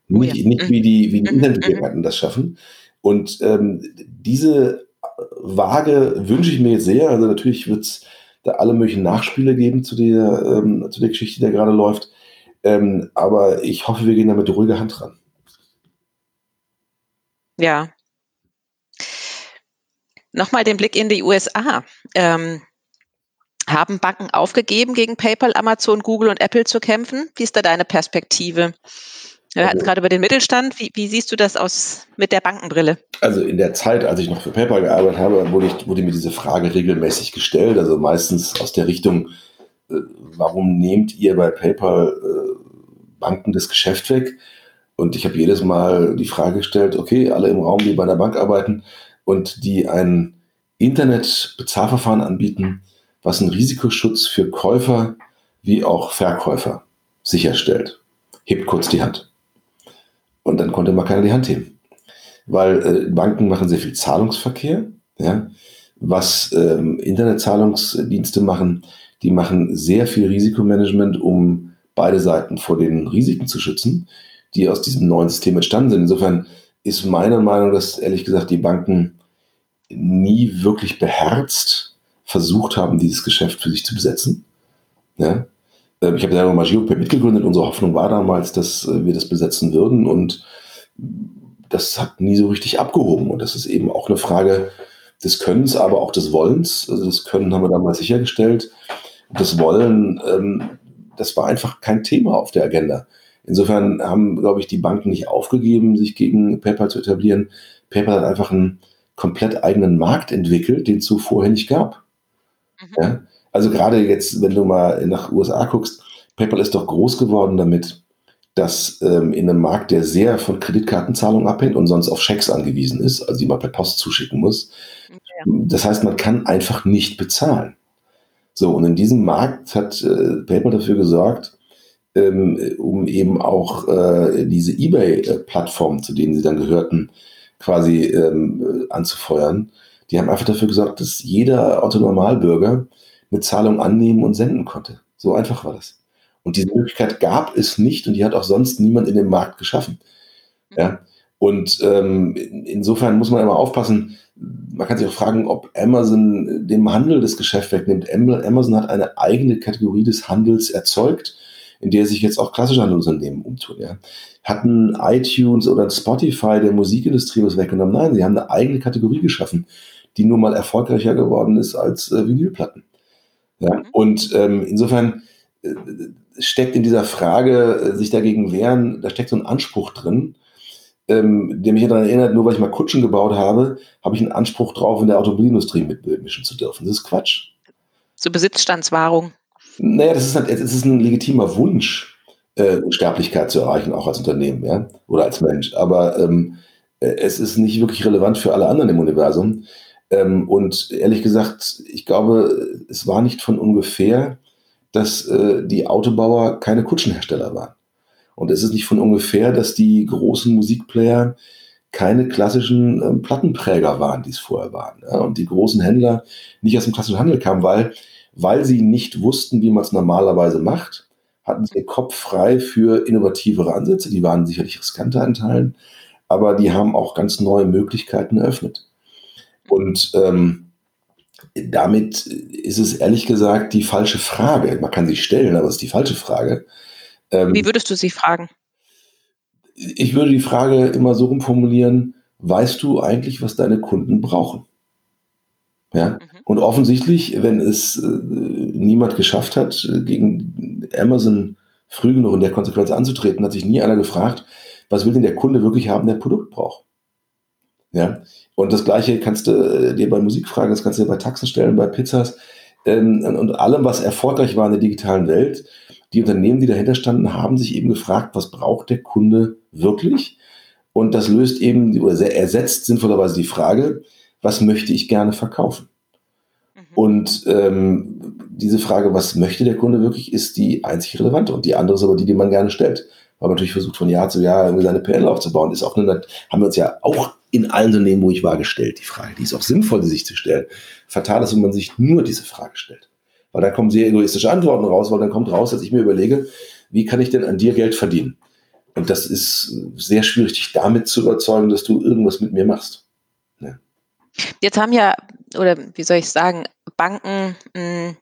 Oh nicht, ja. nicht wie die, wie die Internetgiganten das schaffen. Und ähm, diese Waage wünsche ich mir jetzt sehr. Also natürlich wird es da alle möglichen Nachspiele geben zu der, ähm, zu der Geschichte, die da gerade läuft. Ähm, aber ich hoffe, wir gehen da mit ruhiger Hand ran. Ja. Nochmal den Blick in die USA. Ähm, haben Banken aufgegeben, gegen PayPal, Amazon, Google und Apple zu kämpfen? Wie ist da deine Perspektive? Wir hatten es gerade über den Mittelstand. Wie, wie, siehst du das aus mit der Bankenbrille? Also in der Zeit, als ich noch für PayPal gearbeitet habe, wurde, ich, wurde mir diese Frage regelmäßig gestellt. Also meistens aus der Richtung, äh, warum nehmt ihr bei PayPal äh, Banken das Geschäft weg? Und ich habe jedes Mal die Frage gestellt, okay, alle im Raum, die bei der Bank arbeiten und die ein Internet-Bezahlverfahren anbieten, was einen Risikoschutz für Käufer wie auch Verkäufer sicherstellt. Hebt kurz die Hand. Und dann konnte mal keiner die Hand heben. Weil äh, Banken machen sehr viel Zahlungsverkehr. Ja? Was ähm, Internetzahlungsdienste machen, die machen sehr viel Risikomanagement, um beide Seiten vor den Risiken zu schützen, die aus diesem neuen System entstanden sind. Insofern ist meine Meinung, dass ehrlich gesagt die Banken nie wirklich beherzt versucht haben, dieses Geschäft für sich zu besetzen. Ja? Ähm, ich habe selber mal GeoPay mitgegründet. Unsere Hoffnung war damals, dass äh, wir das besetzen würden und das hat nie so richtig abgehoben. Und das ist eben auch eine Frage des Könnens, aber auch des Wollens. Also das Können haben wir damals sichergestellt. Das Wollen, ähm, das war einfach kein Thema auf der Agenda. Insofern haben, glaube ich, die Banken nicht aufgegeben, sich gegen PayPal zu etablieren. PayPal hat einfach einen komplett eigenen Markt entwickelt, den es so vorher nicht gab. Mhm. Ja? Also gerade jetzt, wenn du mal nach USA guckst, PayPal ist doch groß geworden damit, dass ähm, in einem Markt, der sehr von Kreditkartenzahlungen abhängt und sonst auf Schecks angewiesen ist, also die man per Post zuschicken muss. Ja. Das heißt, man kann einfach nicht bezahlen. So, und in diesem Markt hat äh, PayPal dafür gesorgt, ähm, um eben auch äh, diese eBay-Plattformen, zu denen sie dann gehörten, quasi ähm, anzufeuern. Die haben einfach dafür gesorgt, dass jeder Autonormalbürger eine Zahlung annehmen und senden konnte. So einfach war das. Und diese Möglichkeit gab es nicht und die hat auch sonst niemand in dem Markt geschaffen. Ja? Und ähm, insofern muss man immer aufpassen, man kann sich auch fragen, ob Amazon dem Handel das Geschäft wegnimmt. Amazon hat eine eigene Kategorie des Handels erzeugt, in der sich jetzt auch klassische Handelsunternehmen umtun. Ja. Hatten iTunes oder Spotify der Musikindustrie was weggenommen? Nein, sie haben eine eigene Kategorie geschaffen, die nun mal erfolgreicher geworden ist als äh, Vinylplatten. Ja. Mhm. Und ähm, insofern äh, steckt in dieser Frage, äh, sich dagegen wehren, da steckt so ein Anspruch drin, ähm, der mich daran erinnert, nur weil ich mal Kutschen gebaut habe, habe ich einen Anspruch drauf, in der Automobilindustrie mitmischen zu dürfen. Das ist Quatsch. Zur Besitzstandswahrung. Naja, das ist, halt, es ist ein legitimer Wunsch, äh, Sterblichkeit zu erreichen, auch als Unternehmen, ja, oder als Mensch. Aber ähm, äh, es ist nicht wirklich relevant für alle anderen im Universum. Ähm, und ehrlich gesagt, ich glaube, es war nicht von ungefähr, dass äh, die Autobauer keine Kutschenhersteller waren. Und es ist nicht von ungefähr, dass die großen Musikplayer keine klassischen äh, Plattenträger waren, die es vorher waren. Ja? Und die großen Händler nicht aus dem klassischen Handel kamen, weil, weil sie nicht wussten, wie man es normalerweise macht, hatten sie den Kopf frei für innovativere Ansätze. Die waren sicherlich riskanter in Teilen, aber die haben auch ganz neue Möglichkeiten eröffnet. Und ähm, damit ist es ehrlich gesagt die falsche Frage. Man kann sie stellen, aber es ist die falsche Frage. Ähm, Wie würdest du sie fragen? Ich würde die Frage immer so rumformulieren, weißt du eigentlich, was deine Kunden brauchen? Ja? Mhm. Und offensichtlich, wenn es äh, niemand geschafft hat, gegen Amazon früh genug in der Konsequenz anzutreten, hat sich nie einer gefragt, was will denn der Kunde wirklich haben, der ein Produkt braucht? Ja? Und das Gleiche kannst du äh, dir bei Musik fragen, das kannst du dir bei Taxen stellen, bei Pizzas ähm, und allem, was erfolgreich war in der digitalen Welt die Unternehmen, die dahinter standen, haben sich eben gefragt, was braucht der Kunde wirklich? Und das löst eben oder ersetzt sinnvollerweise die Frage, was möchte ich gerne verkaufen? Mhm. Und ähm, diese Frage, was möchte der Kunde wirklich, ist die einzig relevante. Und die andere ist aber die, die man gerne stellt. Man natürlich versucht, von Jahr zu Jahr irgendwie seine PL aufzubauen. Ist auch eine, haben wir uns ja auch in allen Unternehmen, wo ich war, gestellt, die Frage. Die ist auch sinnvoll, sich zu stellen. Fatal ist, wenn man sich nur diese Frage stellt. Weil da kommen sehr egoistische Antworten raus, weil dann kommt raus, dass ich mir überlege, wie kann ich denn an dir Geld verdienen? Und das ist sehr schwierig, dich damit zu überzeugen, dass du irgendwas mit mir machst. Ja. Jetzt haben ja, oder wie soll ich sagen, Banken, mh, hm,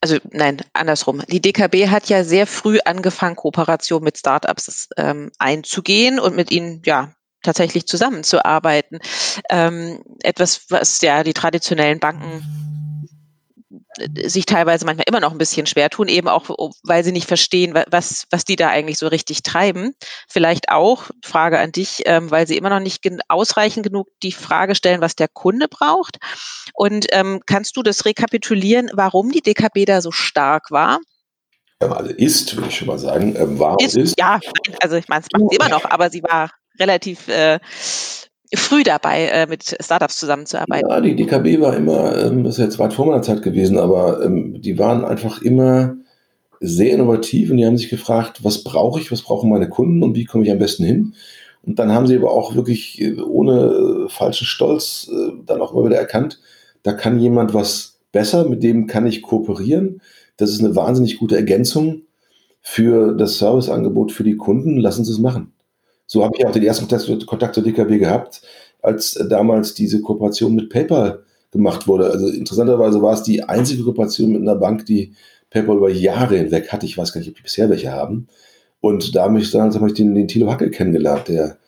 also nein, andersrum. Die DKB hat ja sehr früh angefangen, Kooperation mit Startups ähm, einzugehen und mit ihnen ja tatsächlich zusammenzuarbeiten. Ähm, etwas, was ja die traditionellen Banken sich teilweise manchmal immer noch ein bisschen schwer tun, eben auch, weil sie nicht verstehen, was, was die da eigentlich so richtig treiben. Vielleicht auch, Frage an dich, ähm, weil sie immer noch nicht ausreichend genug die Frage stellen, was der Kunde braucht. Und ähm, kannst du das rekapitulieren, warum die DKB da so stark war? Also ist, würde ich schon mal sagen, ähm, war ist, ist. Ja, also ich meine, es macht sie immer noch, aber sie war relativ äh, früh dabei, äh, mit Startups zusammenzuarbeiten? Ja, die DKB war immer, ähm, das ist jetzt weit vor meiner Zeit gewesen, aber ähm, die waren einfach immer sehr innovativ und die haben sich gefragt, was brauche ich, was brauchen meine Kunden und wie komme ich am besten hin? Und dann haben sie aber auch wirklich äh, ohne äh, falschen Stolz äh, dann auch immer wieder erkannt, da kann jemand was besser, mit dem kann ich kooperieren. Das ist eine wahnsinnig gute Ergänzung für das Serviceangebot für die Kunden. Lassen Sie es machen. So habe ich auch den ersten Kontakt zur DKB gehabt. als damals diese Kooperation mit PayPal gemacht wurde. Also interessanterweise war es die einzige Kooperation mit einer Bank, die PayPal über Jahre hinweg hatte. Ich weiß gar nicht, ob die bisher welche haben. Und da habe ich, dann, den, den Thilo Hackel kennengelernt, der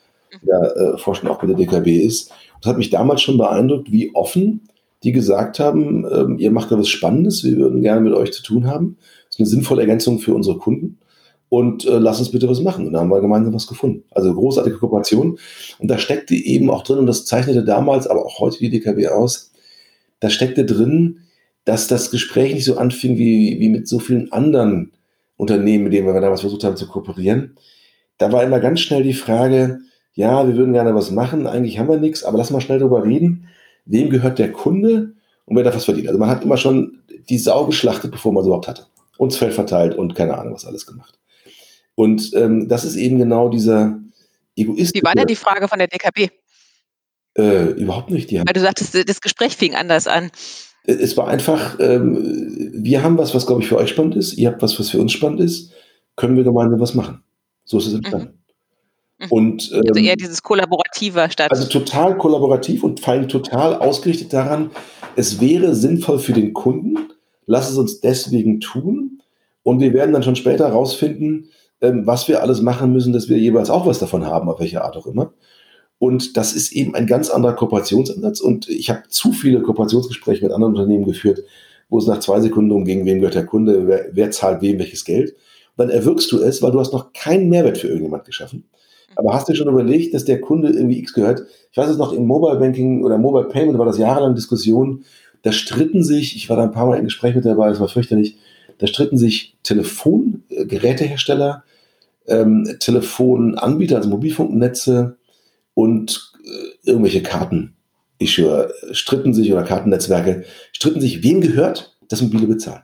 ja äh, Vorstand auch bei der DKB ist. Das hat mich damals schon beeindruckt, wie offen die gesagt haben, ähm, ihr macht da was Spannendes, wir würden gerne mit euch zu tun haben. Das ist eine sinnvolle Ergänzung für unsere Kunden. Und äh, lass uns bitte was machen. Und da haben wir gemeinsam was gefunden. Also großartige Kooperation. Und da steckte eben auch drin, und das zeichnete damals, aber auch heute die DKB aus, da steckte drin, dass das Gespräch nicht so anfing wie, wie mit so vielen anderen Unternehmen, mit denen wir damals versucht haben zu kooperieren. Da war immer ganz schnell die Frage, ja, wir würden gerne was machen, eigentlich haben wir nichts, aber lass mal schnell darüber reden, wem gehört der Kunde und wer darf was verdient. Also man hat immer schon die Sau geschlachtet, bevor man es überhaupt hatte. Und das Feld verteilt und keine Ahnung, was alles gemacht. Und ähm, das ist eben genau dieser Egoismus. Wie war denn die Frage von der DKB? Äh, überhaupt nicht. Die haben, Weil du sagtest, das Gespräch fing anders an. Es war einfach, ähm, wir haben was, was, glaube ich, für euch spannend ist. Ihr habt was, was für uns spannend ist. Können wir gemeinsam was machen? So ist es entstanden. Mhm. Und, ähm, also eher dieses Kollaborative statt. Also total kollaborativ und vor allem total ausgerichtet daran, es wäre sinnvoll für den Kunden, lass es uns deswegen tun. Und wir werden dann schon später herausfinden, ähm, was wir alles machen müssen, dass wir jeweils auch was davon haben, auf welche Art auch immer. Und das ist eben ein ganz anderer Kooperationsansatz. Und ich habe zu viele Kooperationsgespräche mit anderen Unternehmen geführt, wo es nach zwei Sekunden umging, wem gehört der Kunde, wer, wer zahlt wem welches Geld. Und dann erwirkst du es, weil du hast noch keinen Mehrwert für irgendjemand geschaffen. Aber hast du schon überlegt, dass der Kunde irgendwie X gehört? Ich weiß es noch, im Mobile Banking oder Mobile Payment war das jahrelang Diskussion. Da stritten sich, ich war da ein paar Mal im Gespräch mit dabei, das war fürchterlich, da stritten sich Telefongerätehersteller, ähm, Telefonanbieter, also Mobilfunknetze und äh, irgendwelche Karten. Ich schwöre, stritten sich oder Kartennetzwerke, stritten sich, wem gehört das mobile Bezahlen?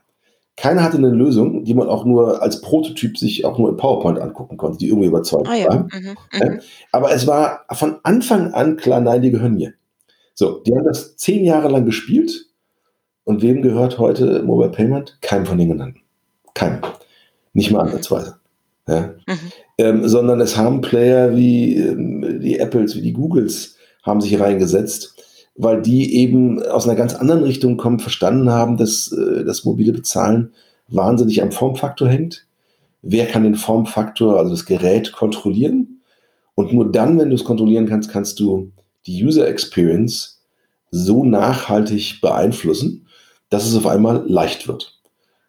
Keiner hatte eine Lösung, die man auch nur als Prototyp sich auch nur in PowerPoint angucken konnte, die irgendwie überzeugt ah, ja. war. Mhm, mhm. Aber es war von Anfang an klar, nein, die gehören mir. So, die haben das zehn Jahre lang gespielt. Und wem gehört heute Mobile Payment? Keinem von den genannten. Keinem. Nicht mal mhm. ansatzweise. Ja? Mhm. Ähm, sondern es haben Player wie ähm, die Apples, wie die Googles haben sich reingesetzt weil die eben aus einer ganz anderen Richtung kommen, verstanden haben, dass äh, das mobile Bezahlen wahnsinnig am Formfaktor hängt. Wer kann den Formfaktor, also das Gerät, kontrollieren? Und nur dann, wenn du es kontrollieren kannst, kannst du die User Experience so nachhaltig beeinflussen, dass es auf einmal leicht wird.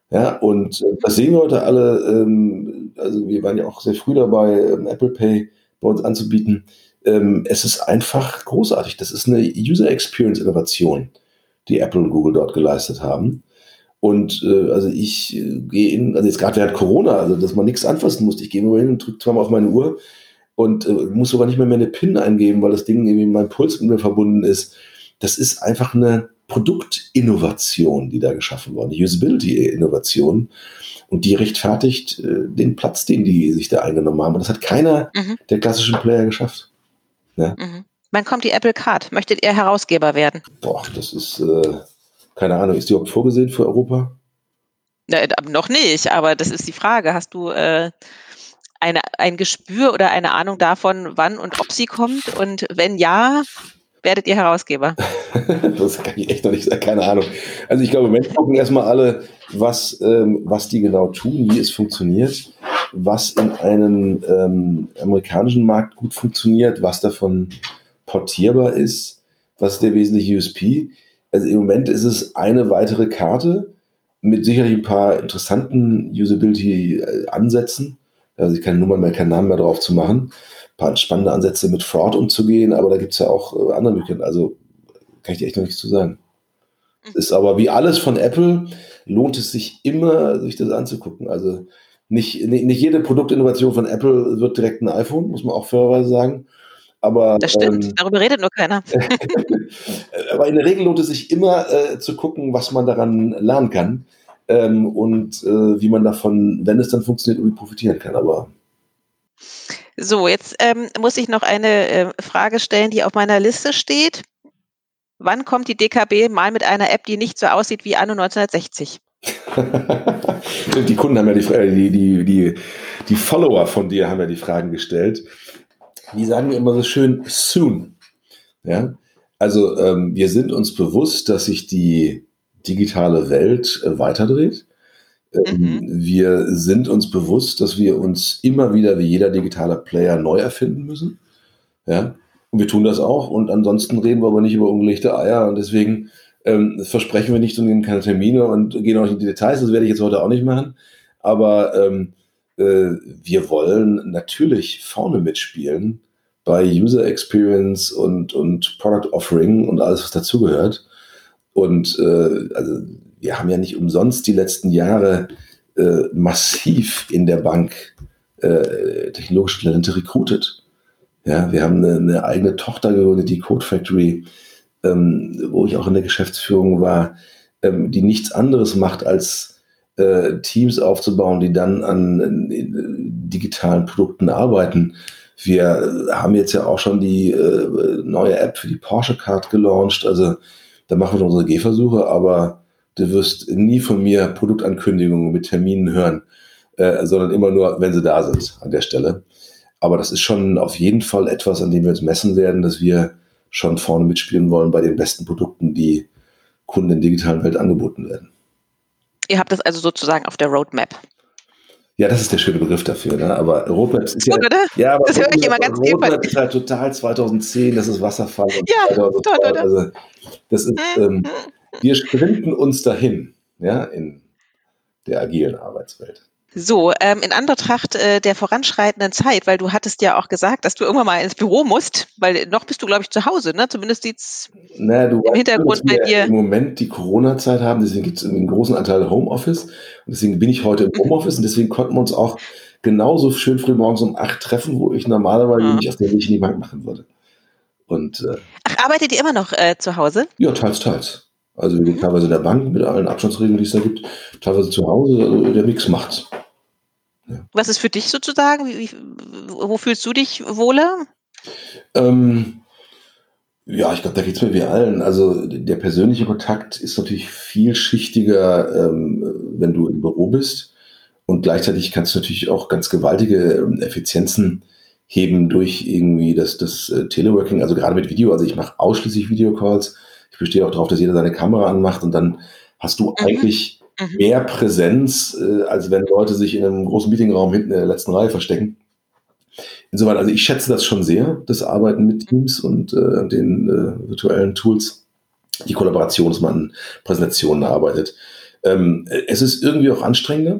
Ja, und äh, das sehen wir heute alle. Ähm, also wir waren ja auch sehr früh dabei, ähm, Apple Pay bei uns anzubieten ähm, es ist einfach großartig. Das ist eine User Experience Innovation, die Apple und Google dort geleistet haben. Und äh, also ich äh, gehe in, also jetzt gerade während Corona, also dass man nichts anfassen musste. Ich gehe immer hin und drücke zweimal auf meine Uhr und äh, muss sogar nicht mehr meine PIN eingeben, weil das Ding irgendwie mit meinem Puls mit mir verbunden ist. Das ist einfach eine Produktinnovation, die da geschaffen wurde, eine Usability-Innovation. Und die rechtfertigt äh, den Platz, den die sich da eingenommen haben. Und das hat keiner mhm. der klassischen Player geschafft. Ja. Mhm. Wann kommt die Apple Card? Möchtet ihr Herausgeber werden? Boah, das ist, äh, keine Ahnung, ist die überhaupt vorgesehen für Europa? Na, noch nicht, aber das ist die Frage. Hast du äh, eine, ein Gespür oder eine Ahnung davon, wann und ob sie kommt? Und wenn ja, werdet ihr Herausgeber? *laughs* das kann ich echt noch nicht sagen, keine Ahnung. Also ich glaube, Menschen gucken erstmal alle, was, ähm, was die genau tun, wie es funktioniert was in einem ähm, amerikanischen Markt gut funktioniert, was davon portierbar ist, was ist der wesentliche USP. Also im Moment ist es eine weitere Karte mit sicherlich ein paar interessanten Usability-Ansätzen. Also ich keine Nummern mehr, keinen Namen mehr drauf zu machen. Ein paar spannende Ansätze mit Fraud umzugehen, aber da gibt es ja auch äh, andere Möglichkeiten. Also kann ich dir echt noch nichts zu sagen. Es ist aber wie alles von Apple, lohnt es sich immer, sich das anzugucken. Also nicht, nicht, nicht jede Produktinnovation von Apple wird direkt ein iPhone, muss man auch fairerweise sagen. Aber, das stimmt, ähm, darüber redet nur keiner. *laughs* *laughs* aber in der Regel lohnt es sich immer äh, zu gucken, was man daran lernen kann ähm, und äh, wie man davon, wenn es dann funktioniert, irgendwie profitieren kann. Aber so, jetzt ähm, muss ich noch eine äh, Frage stellen, die auf meiner Liste steht. Wann kommt die DKB mal mit einer App, die nicht so aussieht wie Anno 1960? *laughs* die Kunden haben ja äh, die, die, die, die Follower von dir haben ja die Fragen gestellt. Die sagen immer so schön soon. Ja, also ähm, wir sind uns bewusst, dass sich die digitale Welt äh, weiterdreht. Ähm, mhm. Wir sind uns bewusst, dass wir uns immer wieder wie jeder digitale Player neu erfinden müssen. Ja, und wir tun das auch. Und ansonsten reden wir aber nicht über ungelegte Eier. Und deswegen ähm, versprechen wir nicht und nehmen keine Termine und gehen auch nicht in die Details. Das werde ich jetzt heute auch nicht machen. Aber ähm, äh, wir wollen natürlich vorne mitspielen bei User Experience und, und Product Offering und alles, was dazugehört. Und äh, also wir haben ja nicht umsonst die letzten Jahre äh, massiv in der Bank äh, technologische Talente recruited. Ja, wir haben eine, eine, eigene Tochter gegründet, die Code Factory, ähm, wo ich auch in der Geschäftsführung war, ähm, die nichts anderes macht, als äh, Teams aufzubauen, die dann an, an digitalen Produkten arbeiten. Wir haben jetzt ja auch schon die äh, neue App für die Porsche Card gelauncht. Also da machen wir unsere Gehversuche, aber du wirst nie von mir Produktankündigungen mit Terminen hören, äh, sondern immer nur, wenn sie da sind an der Stelle. Aber das ist schon auf jeden Fall etwas, an dem wir uns messen werden, dass wir schon vorne mitspielen wollen bei den besten Produkten, die Kunden in der digitalen Welt angeboten werden. Ihr habt das also sozusagen auf der Roadmap. Ja, das ist der schöne Begriff dafür. Ne? Aber Roadmap ist ja, oder? ja, aber das höre ich immer ganz Roadmap ist halt total 2010. Das ist Wasserfall. ja, toll, oder? Also, das ist, mhm. ähm, wir sprinten uns dahin, ja, in der agilen Arbeitswelt. So, ähm, in Anbetracht äh, der voranschreitenden Zeit, weil du hattest ja auch gesagt, dass du irgendwann mal ins Büro musst, weil noch bist du, glaube ich, zu Hause, ne? Zumindest sieht's naja, du im Hintergrund bei dir. Im Moment die Corona-Zeit haben, deswegen gibt es einen großen Anteil Homeoffice. Und deswegen bin ich heute im mhm. Homeoffice und deswegen konnten wir uns auch genauso schön früh morgens um acht treffen, wo ich normalerweise ja. nicht auf der Weg in die Bank machen würde. Und, äh, Ach, arbeitet ihr immer noch äh, zu Hause? Ja, teils, teils. Also wir gehen mhm. teilweise in der Bank mit allen Abstandsregeln, die es da gibt, teilweise zu Hause, also der Mix macht's. Ja. Was ist für dich sozusagen? Wie, wo fühlst du dich wohler? Ähm, ja, ich glaube, da geht es mir wie allen. Also der persönliche Kontakt ist natürlich vielschichtiger, ähm, wenn du im Büro bist. Und gleichzeitig kannst du natürlich auch ganz gewaltige ähm, Effizienzen heben durch irgendwie das, das äh, Teleworking, also gerade mit Video. Also ich mache ausschließlich Videocalls. Ich bestehe auch darauf, dass jeder seine Kamera anmacht und dann hast du mhm. eigentlich mhm. mehr Präsenz, äh, als wenn Leute sich in einem großen Meetingraum hinten in der letzten Reihe verstecken. Insoweit, also ich schätze das schon sehr, das Arbeiten mit Teams und äh, den äh, virtuellen Tools, die Kollaboration, dass man an Präsentationen arbeitet. Ähm, es ist irgendwie auch anstrengender.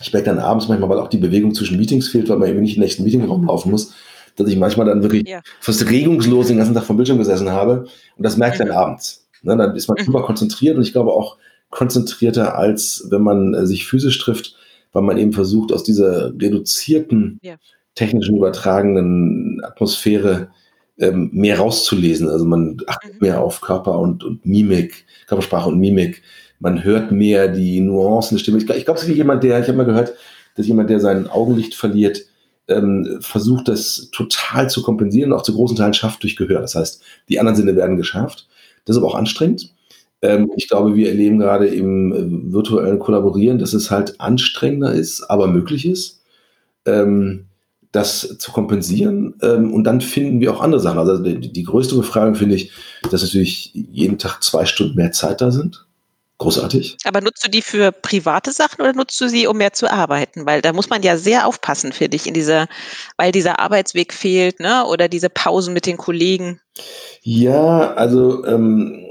Ich merke dann abends manchmal, weil auch die Bewegung zwischen Meetings fehlt, weil man eben nicht im nächsten Meetingraum laufen muss, dass ich manchmal dann wirklich ja. fast regungslos den ganzen Tag vom Bildschirm gesessen habe. Und das merke ich mhm. dann abends. Ne, dann ist man mhm. konzentriert und ich glaube auch, konzentrierter, als wenn man äh, sich physisch trifft, weil man eben versucht, aus dieser reduzierten, ja. technischen übertragenen Atmosphäre ähm, mehr rauszulesen. Also man achtet mhm. mehr auf Körper und, und Mimik, Körpersprache und Mimik. Man hört mehr die Nuancen der Stimme. Ich, ich glaube, es ist wie jemand, der, ich habe mal gehört, dass jemand, der sein Augenlicht verliert, ähm, versucht, das total zu kompensieren und auch zu großen Teilen schafft durch Gehör. Das heißt, die anderen Sinne werden geschafft. Das ist aber auch anstrengend. Ähm, ich glaube, wir erleben gerade im äh, virtuellen Kollaborieren, dass es halt anstrengender ist, aber möglich ist, ähm, das zu kompensieren. Ähm, und dann finden wir auch andere Sachen. Also die, die größte Befragung finde ich, dass natürlich jeden Tag zwei Stunden mehr Zeit da sind. Großartig. Aber nutzt du die für private Sachen oder nutzt du sie, um mehr zu arbeiten? Weil da muss man ja sehr aufpassen, für dich, in dieser, weil dieser Arbeitsweg fehlt, ne? Oder diese Pausen mit den Kollegen. Ja, also ähm,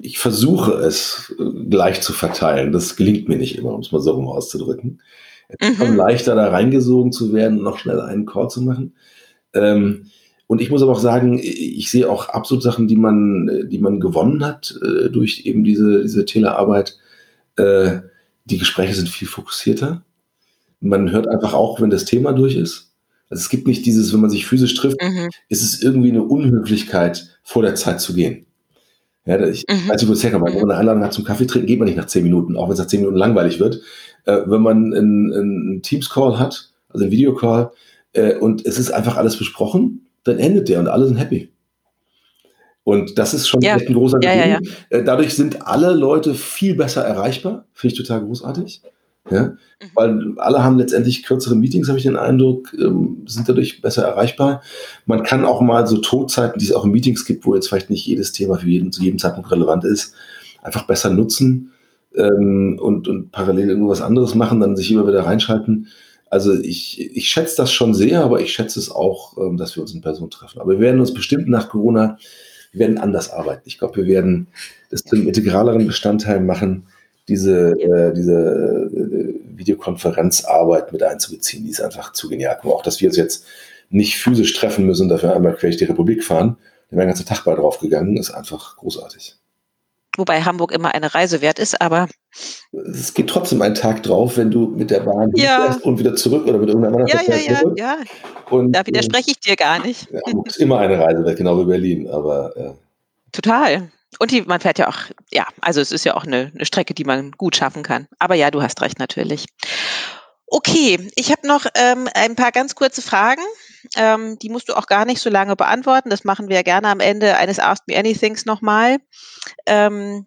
ich versuche es äh, gleich zu verteilen. Das gelingt mir nicht immer, um es mal so rum auszudrücken. Es ist mhm. schon leichter, da reingesogen zu werden und noch schnell einen Call zu machen. Ähm, und ich muss aber auch sagen, ich sehe auch absolut Sachen, die man, die man gewonnen hat äh, durch eben diese, diese Telearbeit. Äh, die Gespräche sind viel fokussierter. Man hört einfach auch, wenn das Thema durch ist. Also es gibt nicht dieses, wenn man sich physisch trifft, mhm. ist es irgendwie eine Unhöflichkeit, vor der Zeit zu gehen. Ja, ich mhm. nicht, wo es herkommt. Wenn man eine Einladung hat zum Kaffee trinken, geht man nicht nach zehn Minuten, auch wenn es nach zehn Minuten langweilig wird. Äh, wenn man einen, einen Teams-Call hat, also einen Videocall, äh, und es ist einfach alles besprochen, dann endet der und alle sind happy. Und das ist schon ja. echt ein großer ja, ja, äh, Dadurch sind alle Leute viel besser erreichbar. Finde ich total großartig. Ja? Mhm. Weil alle haben letztendlich kürzere Meetings, habe ich den Eindruck, ähm, sind dadurch besser erreichbar. Man kann auch mal so Todzeiten, die es auch in Meetings gibt, wo jetzt vielleicht nicht jedes Thema für jeden zu jedem Zeitpunkt relevant ist, einfach besser nutzen ähm, und, und parallel irgendwas anderes machen, dann sich immer wieder reinschalten. Also ich, ich schätze das schon sehr, aber ich schätze es auch, ähm, dass wir uns in Person treffen. Aber wir werden uns bestimmt nach Corona, wir werden anders arbeiten. Ich glaube, wir werden das zu einem integraleren Bestandteil machen, diese, äh, diese äh, Videokonferenzarbeit mit einzubeziehen. Die ist einfach zu genial. Auch, dass wir uns jetzt nicht physisch treffen müssen, dafür einmal quer die Republik fahren. Da wäre ein ganzer Tag bei drauf gegangen, ist einfach großartig wobei Hamburg immer eine Reise wert ist, aber. Es geht trotzdem ein Tag drauf, wenn du mit der Bahn ja. und wieder zurück oder mit irgendeinem anderen Ja, ja, ja, ja. Und, da widerspreche ich dir gar nicht. Ja, Hamburg ist immer eine Reise wert, genau wie Berlin, aber. Äh. Total. Und die, man fährt ja auch, ja, also es ist ja auch eine, eine Strecke, die man gut schaffen kann. Aber ja, du hast recht natürlich. Okay, ich habe noch ähm, ein paar ganz kurze Fragen. Ähm, die musst du auch gar nicht so lange beantworten. Das machen wir gerne am Ende eines Ask Me Anythings nochmal. Ähm,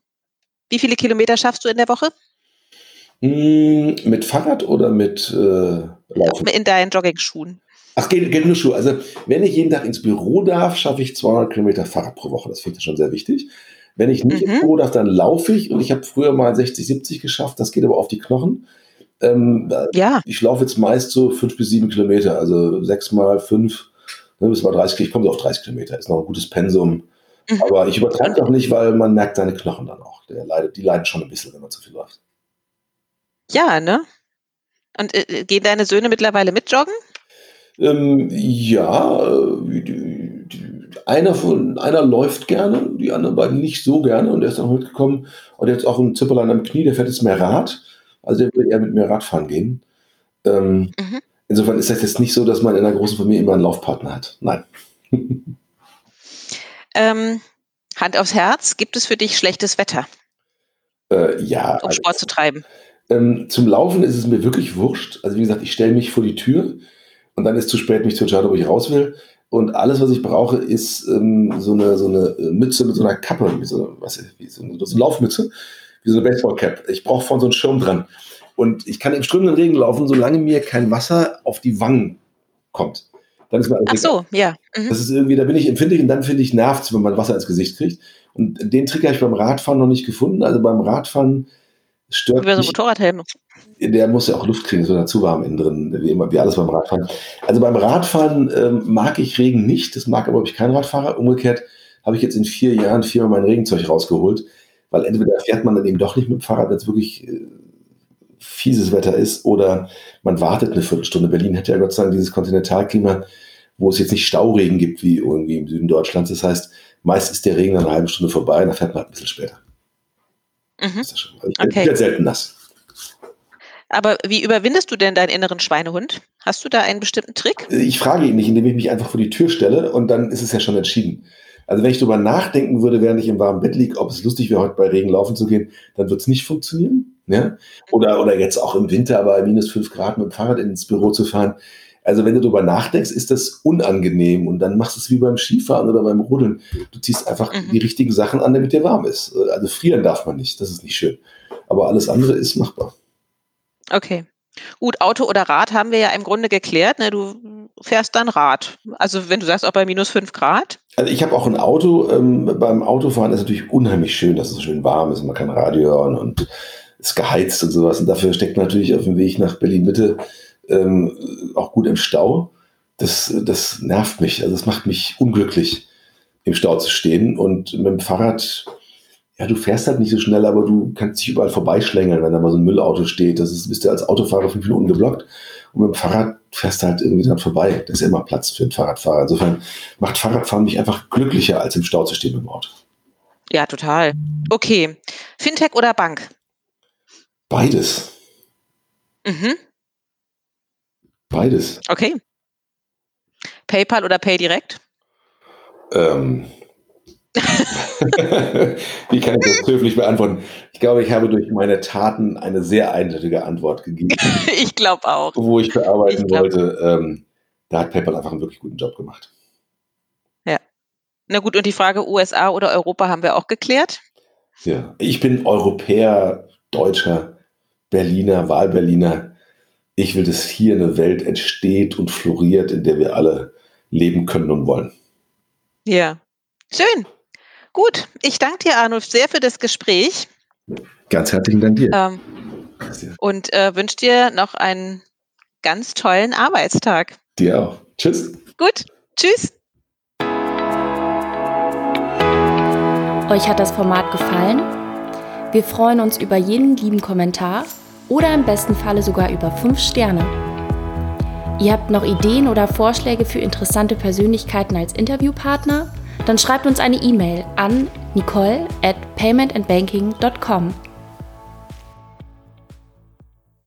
wie viele Kilometer schaffst du in der Woche? Hm, mit Fahrrad oder mit äh, Laufen? In deinen Jogging-Schuhen. Ach, geht, geht nur Schuhe. Also, wenn ich jeden Tag ins Büro darf, schaffe ich 200 Kilometer Fahrrad pro Woche. Das finde ich schon sehr wichtig. Wenn ich nicht mhm. ins Büro darf, dann laufe ich und ich habe früher mal 60, 70 geschafft. Das geht aber auf die Knochen. Ähm, ja. Ich laufe jetzt meist so fünf bis sieben Kilometer, also sechs mal fünf, ne, bis mal 30, ich komme so auf 30 Kilometer, ist noch ein gutes Pensum. Mhm. Aber ich übertreibe doch nicht, weil man merkt seine Knochen dann auch. Der leidet, die leiden schon ein bisschen, wenn man zu viel läuft. Ja, ne? Und äh, gehen deine Söhne mittlerweile mit joggen? Ähm, ja, äh, die, die, einer von einer läuft gerne, die anderen beiden nicht so gerne und er ist dann mitgekommen und jetzt auch ein Zipperlein am Knie, der fährt jetzt mehr Rad. Also der will eher mit mir Radfahren gehen. Ähm, mhm. Insofern ist das jetzt nicht so, dass man in einer großen Familie immer einen Laufpartner hat. Nein. *laughs* ähm, Hand aufs Herz, gibt es für dich schlechtes Wetter? Äh, ja. Um Sport also, zu treiben. Ähm, zum Laufen ist es mir wirklich wurscht. Also wie gesagt, ich stelle mich vor die Tür und dann ist es zu spät, mich zu entscheiden, ob ich raus will. Und alles, was ich brauche, ist ähm, so, eine, so eine Mütze mit so einer Kappe, wie so, was, wie so, eine, so eine Laufmütze wie so eine Baseballcap. Ich brauche von so einem Schirm dran. Und ich kann im strömenden Regen laufen, solange mir kein Wasser auf die Wangen kommt. Dann ist mir Ach so, ja. Mhm. Das ist irgendwie, da bin ich empfindlich und dann finde ich, nervt wenn man Wasser ins Gesicht kriegt. Und den Trick habe ich beim Radfahren noch nicht gefunden. Also beim Radfahren stört Über so Motorradhelm. Der muss ja auch Luft kriegen, so dazu warm innen drin, wie immer, wie alles beim Radfahren. Also beim Radfahren ähm, mag ich Regen nicht, das mag aber ich kein Radfahrer. Umgekehrt habe ich jetzt in vier Jahren viermal mein Regenzeug rausgeholt weil entweder fährt man dann eben doch nicht mit dem Fahrrad, wenn es wirklich äh, fieses Wetter ist, oder man wartet eine Viertelstunde. Berlin hat ja Gott sei Dank dieses Kontinentalklima, wo es jetzt nicht Stauregen gibt wie irgendwie im Süden Deutschlands. Das heißt, meist ist der Regen dann eine halbe Stunde vorbei, dann fährt man halt ein bisschen später. Mhm. Das ist schon, also ich okay. bin selten nass. Aber wie überwindest du denn deinen inneren Schweinehund? Hast du da einen bestimmten Trick? Ich frage ihn nicht, indem ich mich einfach vor die Tür stelle und dann ist es ja schon entschieden. Also wenn ich darüber nachdenken würde, während ich im warmen Bett liege, ob es lustig wäre, heute bei Regen laufen zu gehen, dann wird es nicht funktionieren. Ja? Oder, oder jetzt auch im Winter bei minus fünf Grad mit dem Fahrrad ins Büro zu fahren. Also wenn du darüber nachdenkst, ist das unangenehm und dann machst du es wie beim Skifahren oder beim Rodeln. Du ziehst einfach mhm. die richtigen Sachen an, damit dir warm ist. Also frieren darf man nicht, das ist nicht schön. Aber alles andere ist machbar. Okay. Gut, Auto oder Rad haben wir ja im Grunde geklärt. Ne? Du fährst dann Rad. Also wenn du sagst, auch bei minus fünf Grad. Also ich habe auch ein Auto. Ähm, beim Autofahren ist es natürlich unheimlich schön, dass es so schön warm ist man kann Radio hören und ist geheizt und sowas. Und dafür steckt man natürlich auf dem Weg nach Berlin-Mitte ähm, auch gut im Stau. Das, das nervt mich. Also es macht mich unglücklich, im Stau zu stehen. Und mit dem Fahrrad, ja, du fährst halt nicht so schnell, aber du kannst dich überall vorbeischlängeln, wenn da mal so ein Müllauto steht. Das ist, bist du als Autofahrer fünf Minuten geblockt. Und mit dem Fahrrad fährst du halt irgendwie dran vorbei. Da ist immer Platz für einen Fahrradfahrer. Insofern macht Fahrradfahren mich einfach glücklicher, als im Stau zu stehen dem Auto. Ja, total. Okay. Fintech oder Bank? Beides. Mhm. Beides. Okay. PayPal oder PayDirect? Ähm, *laughs* Wie kann ich das höflich beantworten? Ich glaube, ich habe durch meine Taten eine sehr eindeutige Antwort gegeben. *laughs* ich glaube auch. Wo ich bearbeiten ich wollte. Ähm, da hat PayPal einfach einen wirklich guten Job gemacht. Ja. Na gut, und die Frage USA oder Europa haben wir auch geklärt. Ja, ich bin Europäer, Deutscher. Berliner, Wahlberliner. Ich will, dass hier eine Welt entsteht und floriert, in der wir alle leben können und wollen. Ja, schön. Gut, ich danke dir, Arnulf, sehr für das Gespräch. Ganz herzlichen Dank dir. Ähm, und äh, wünsche dir noch einen ganz tollen Arbeitstag. Dir auch. Tschüss. Gut, tschüss. Euch hat das Format gefallen? Wir freuen uns über jeden lieben Kommentar oder im besten Falle sogar über 5 Sterne. Ihr habt noch Ideen oder Vorschläge für interessante Persönlichkeiten als Interviewpartner? Dann schreibt uns eine E-Mail an nicole at paymentandbanking.com.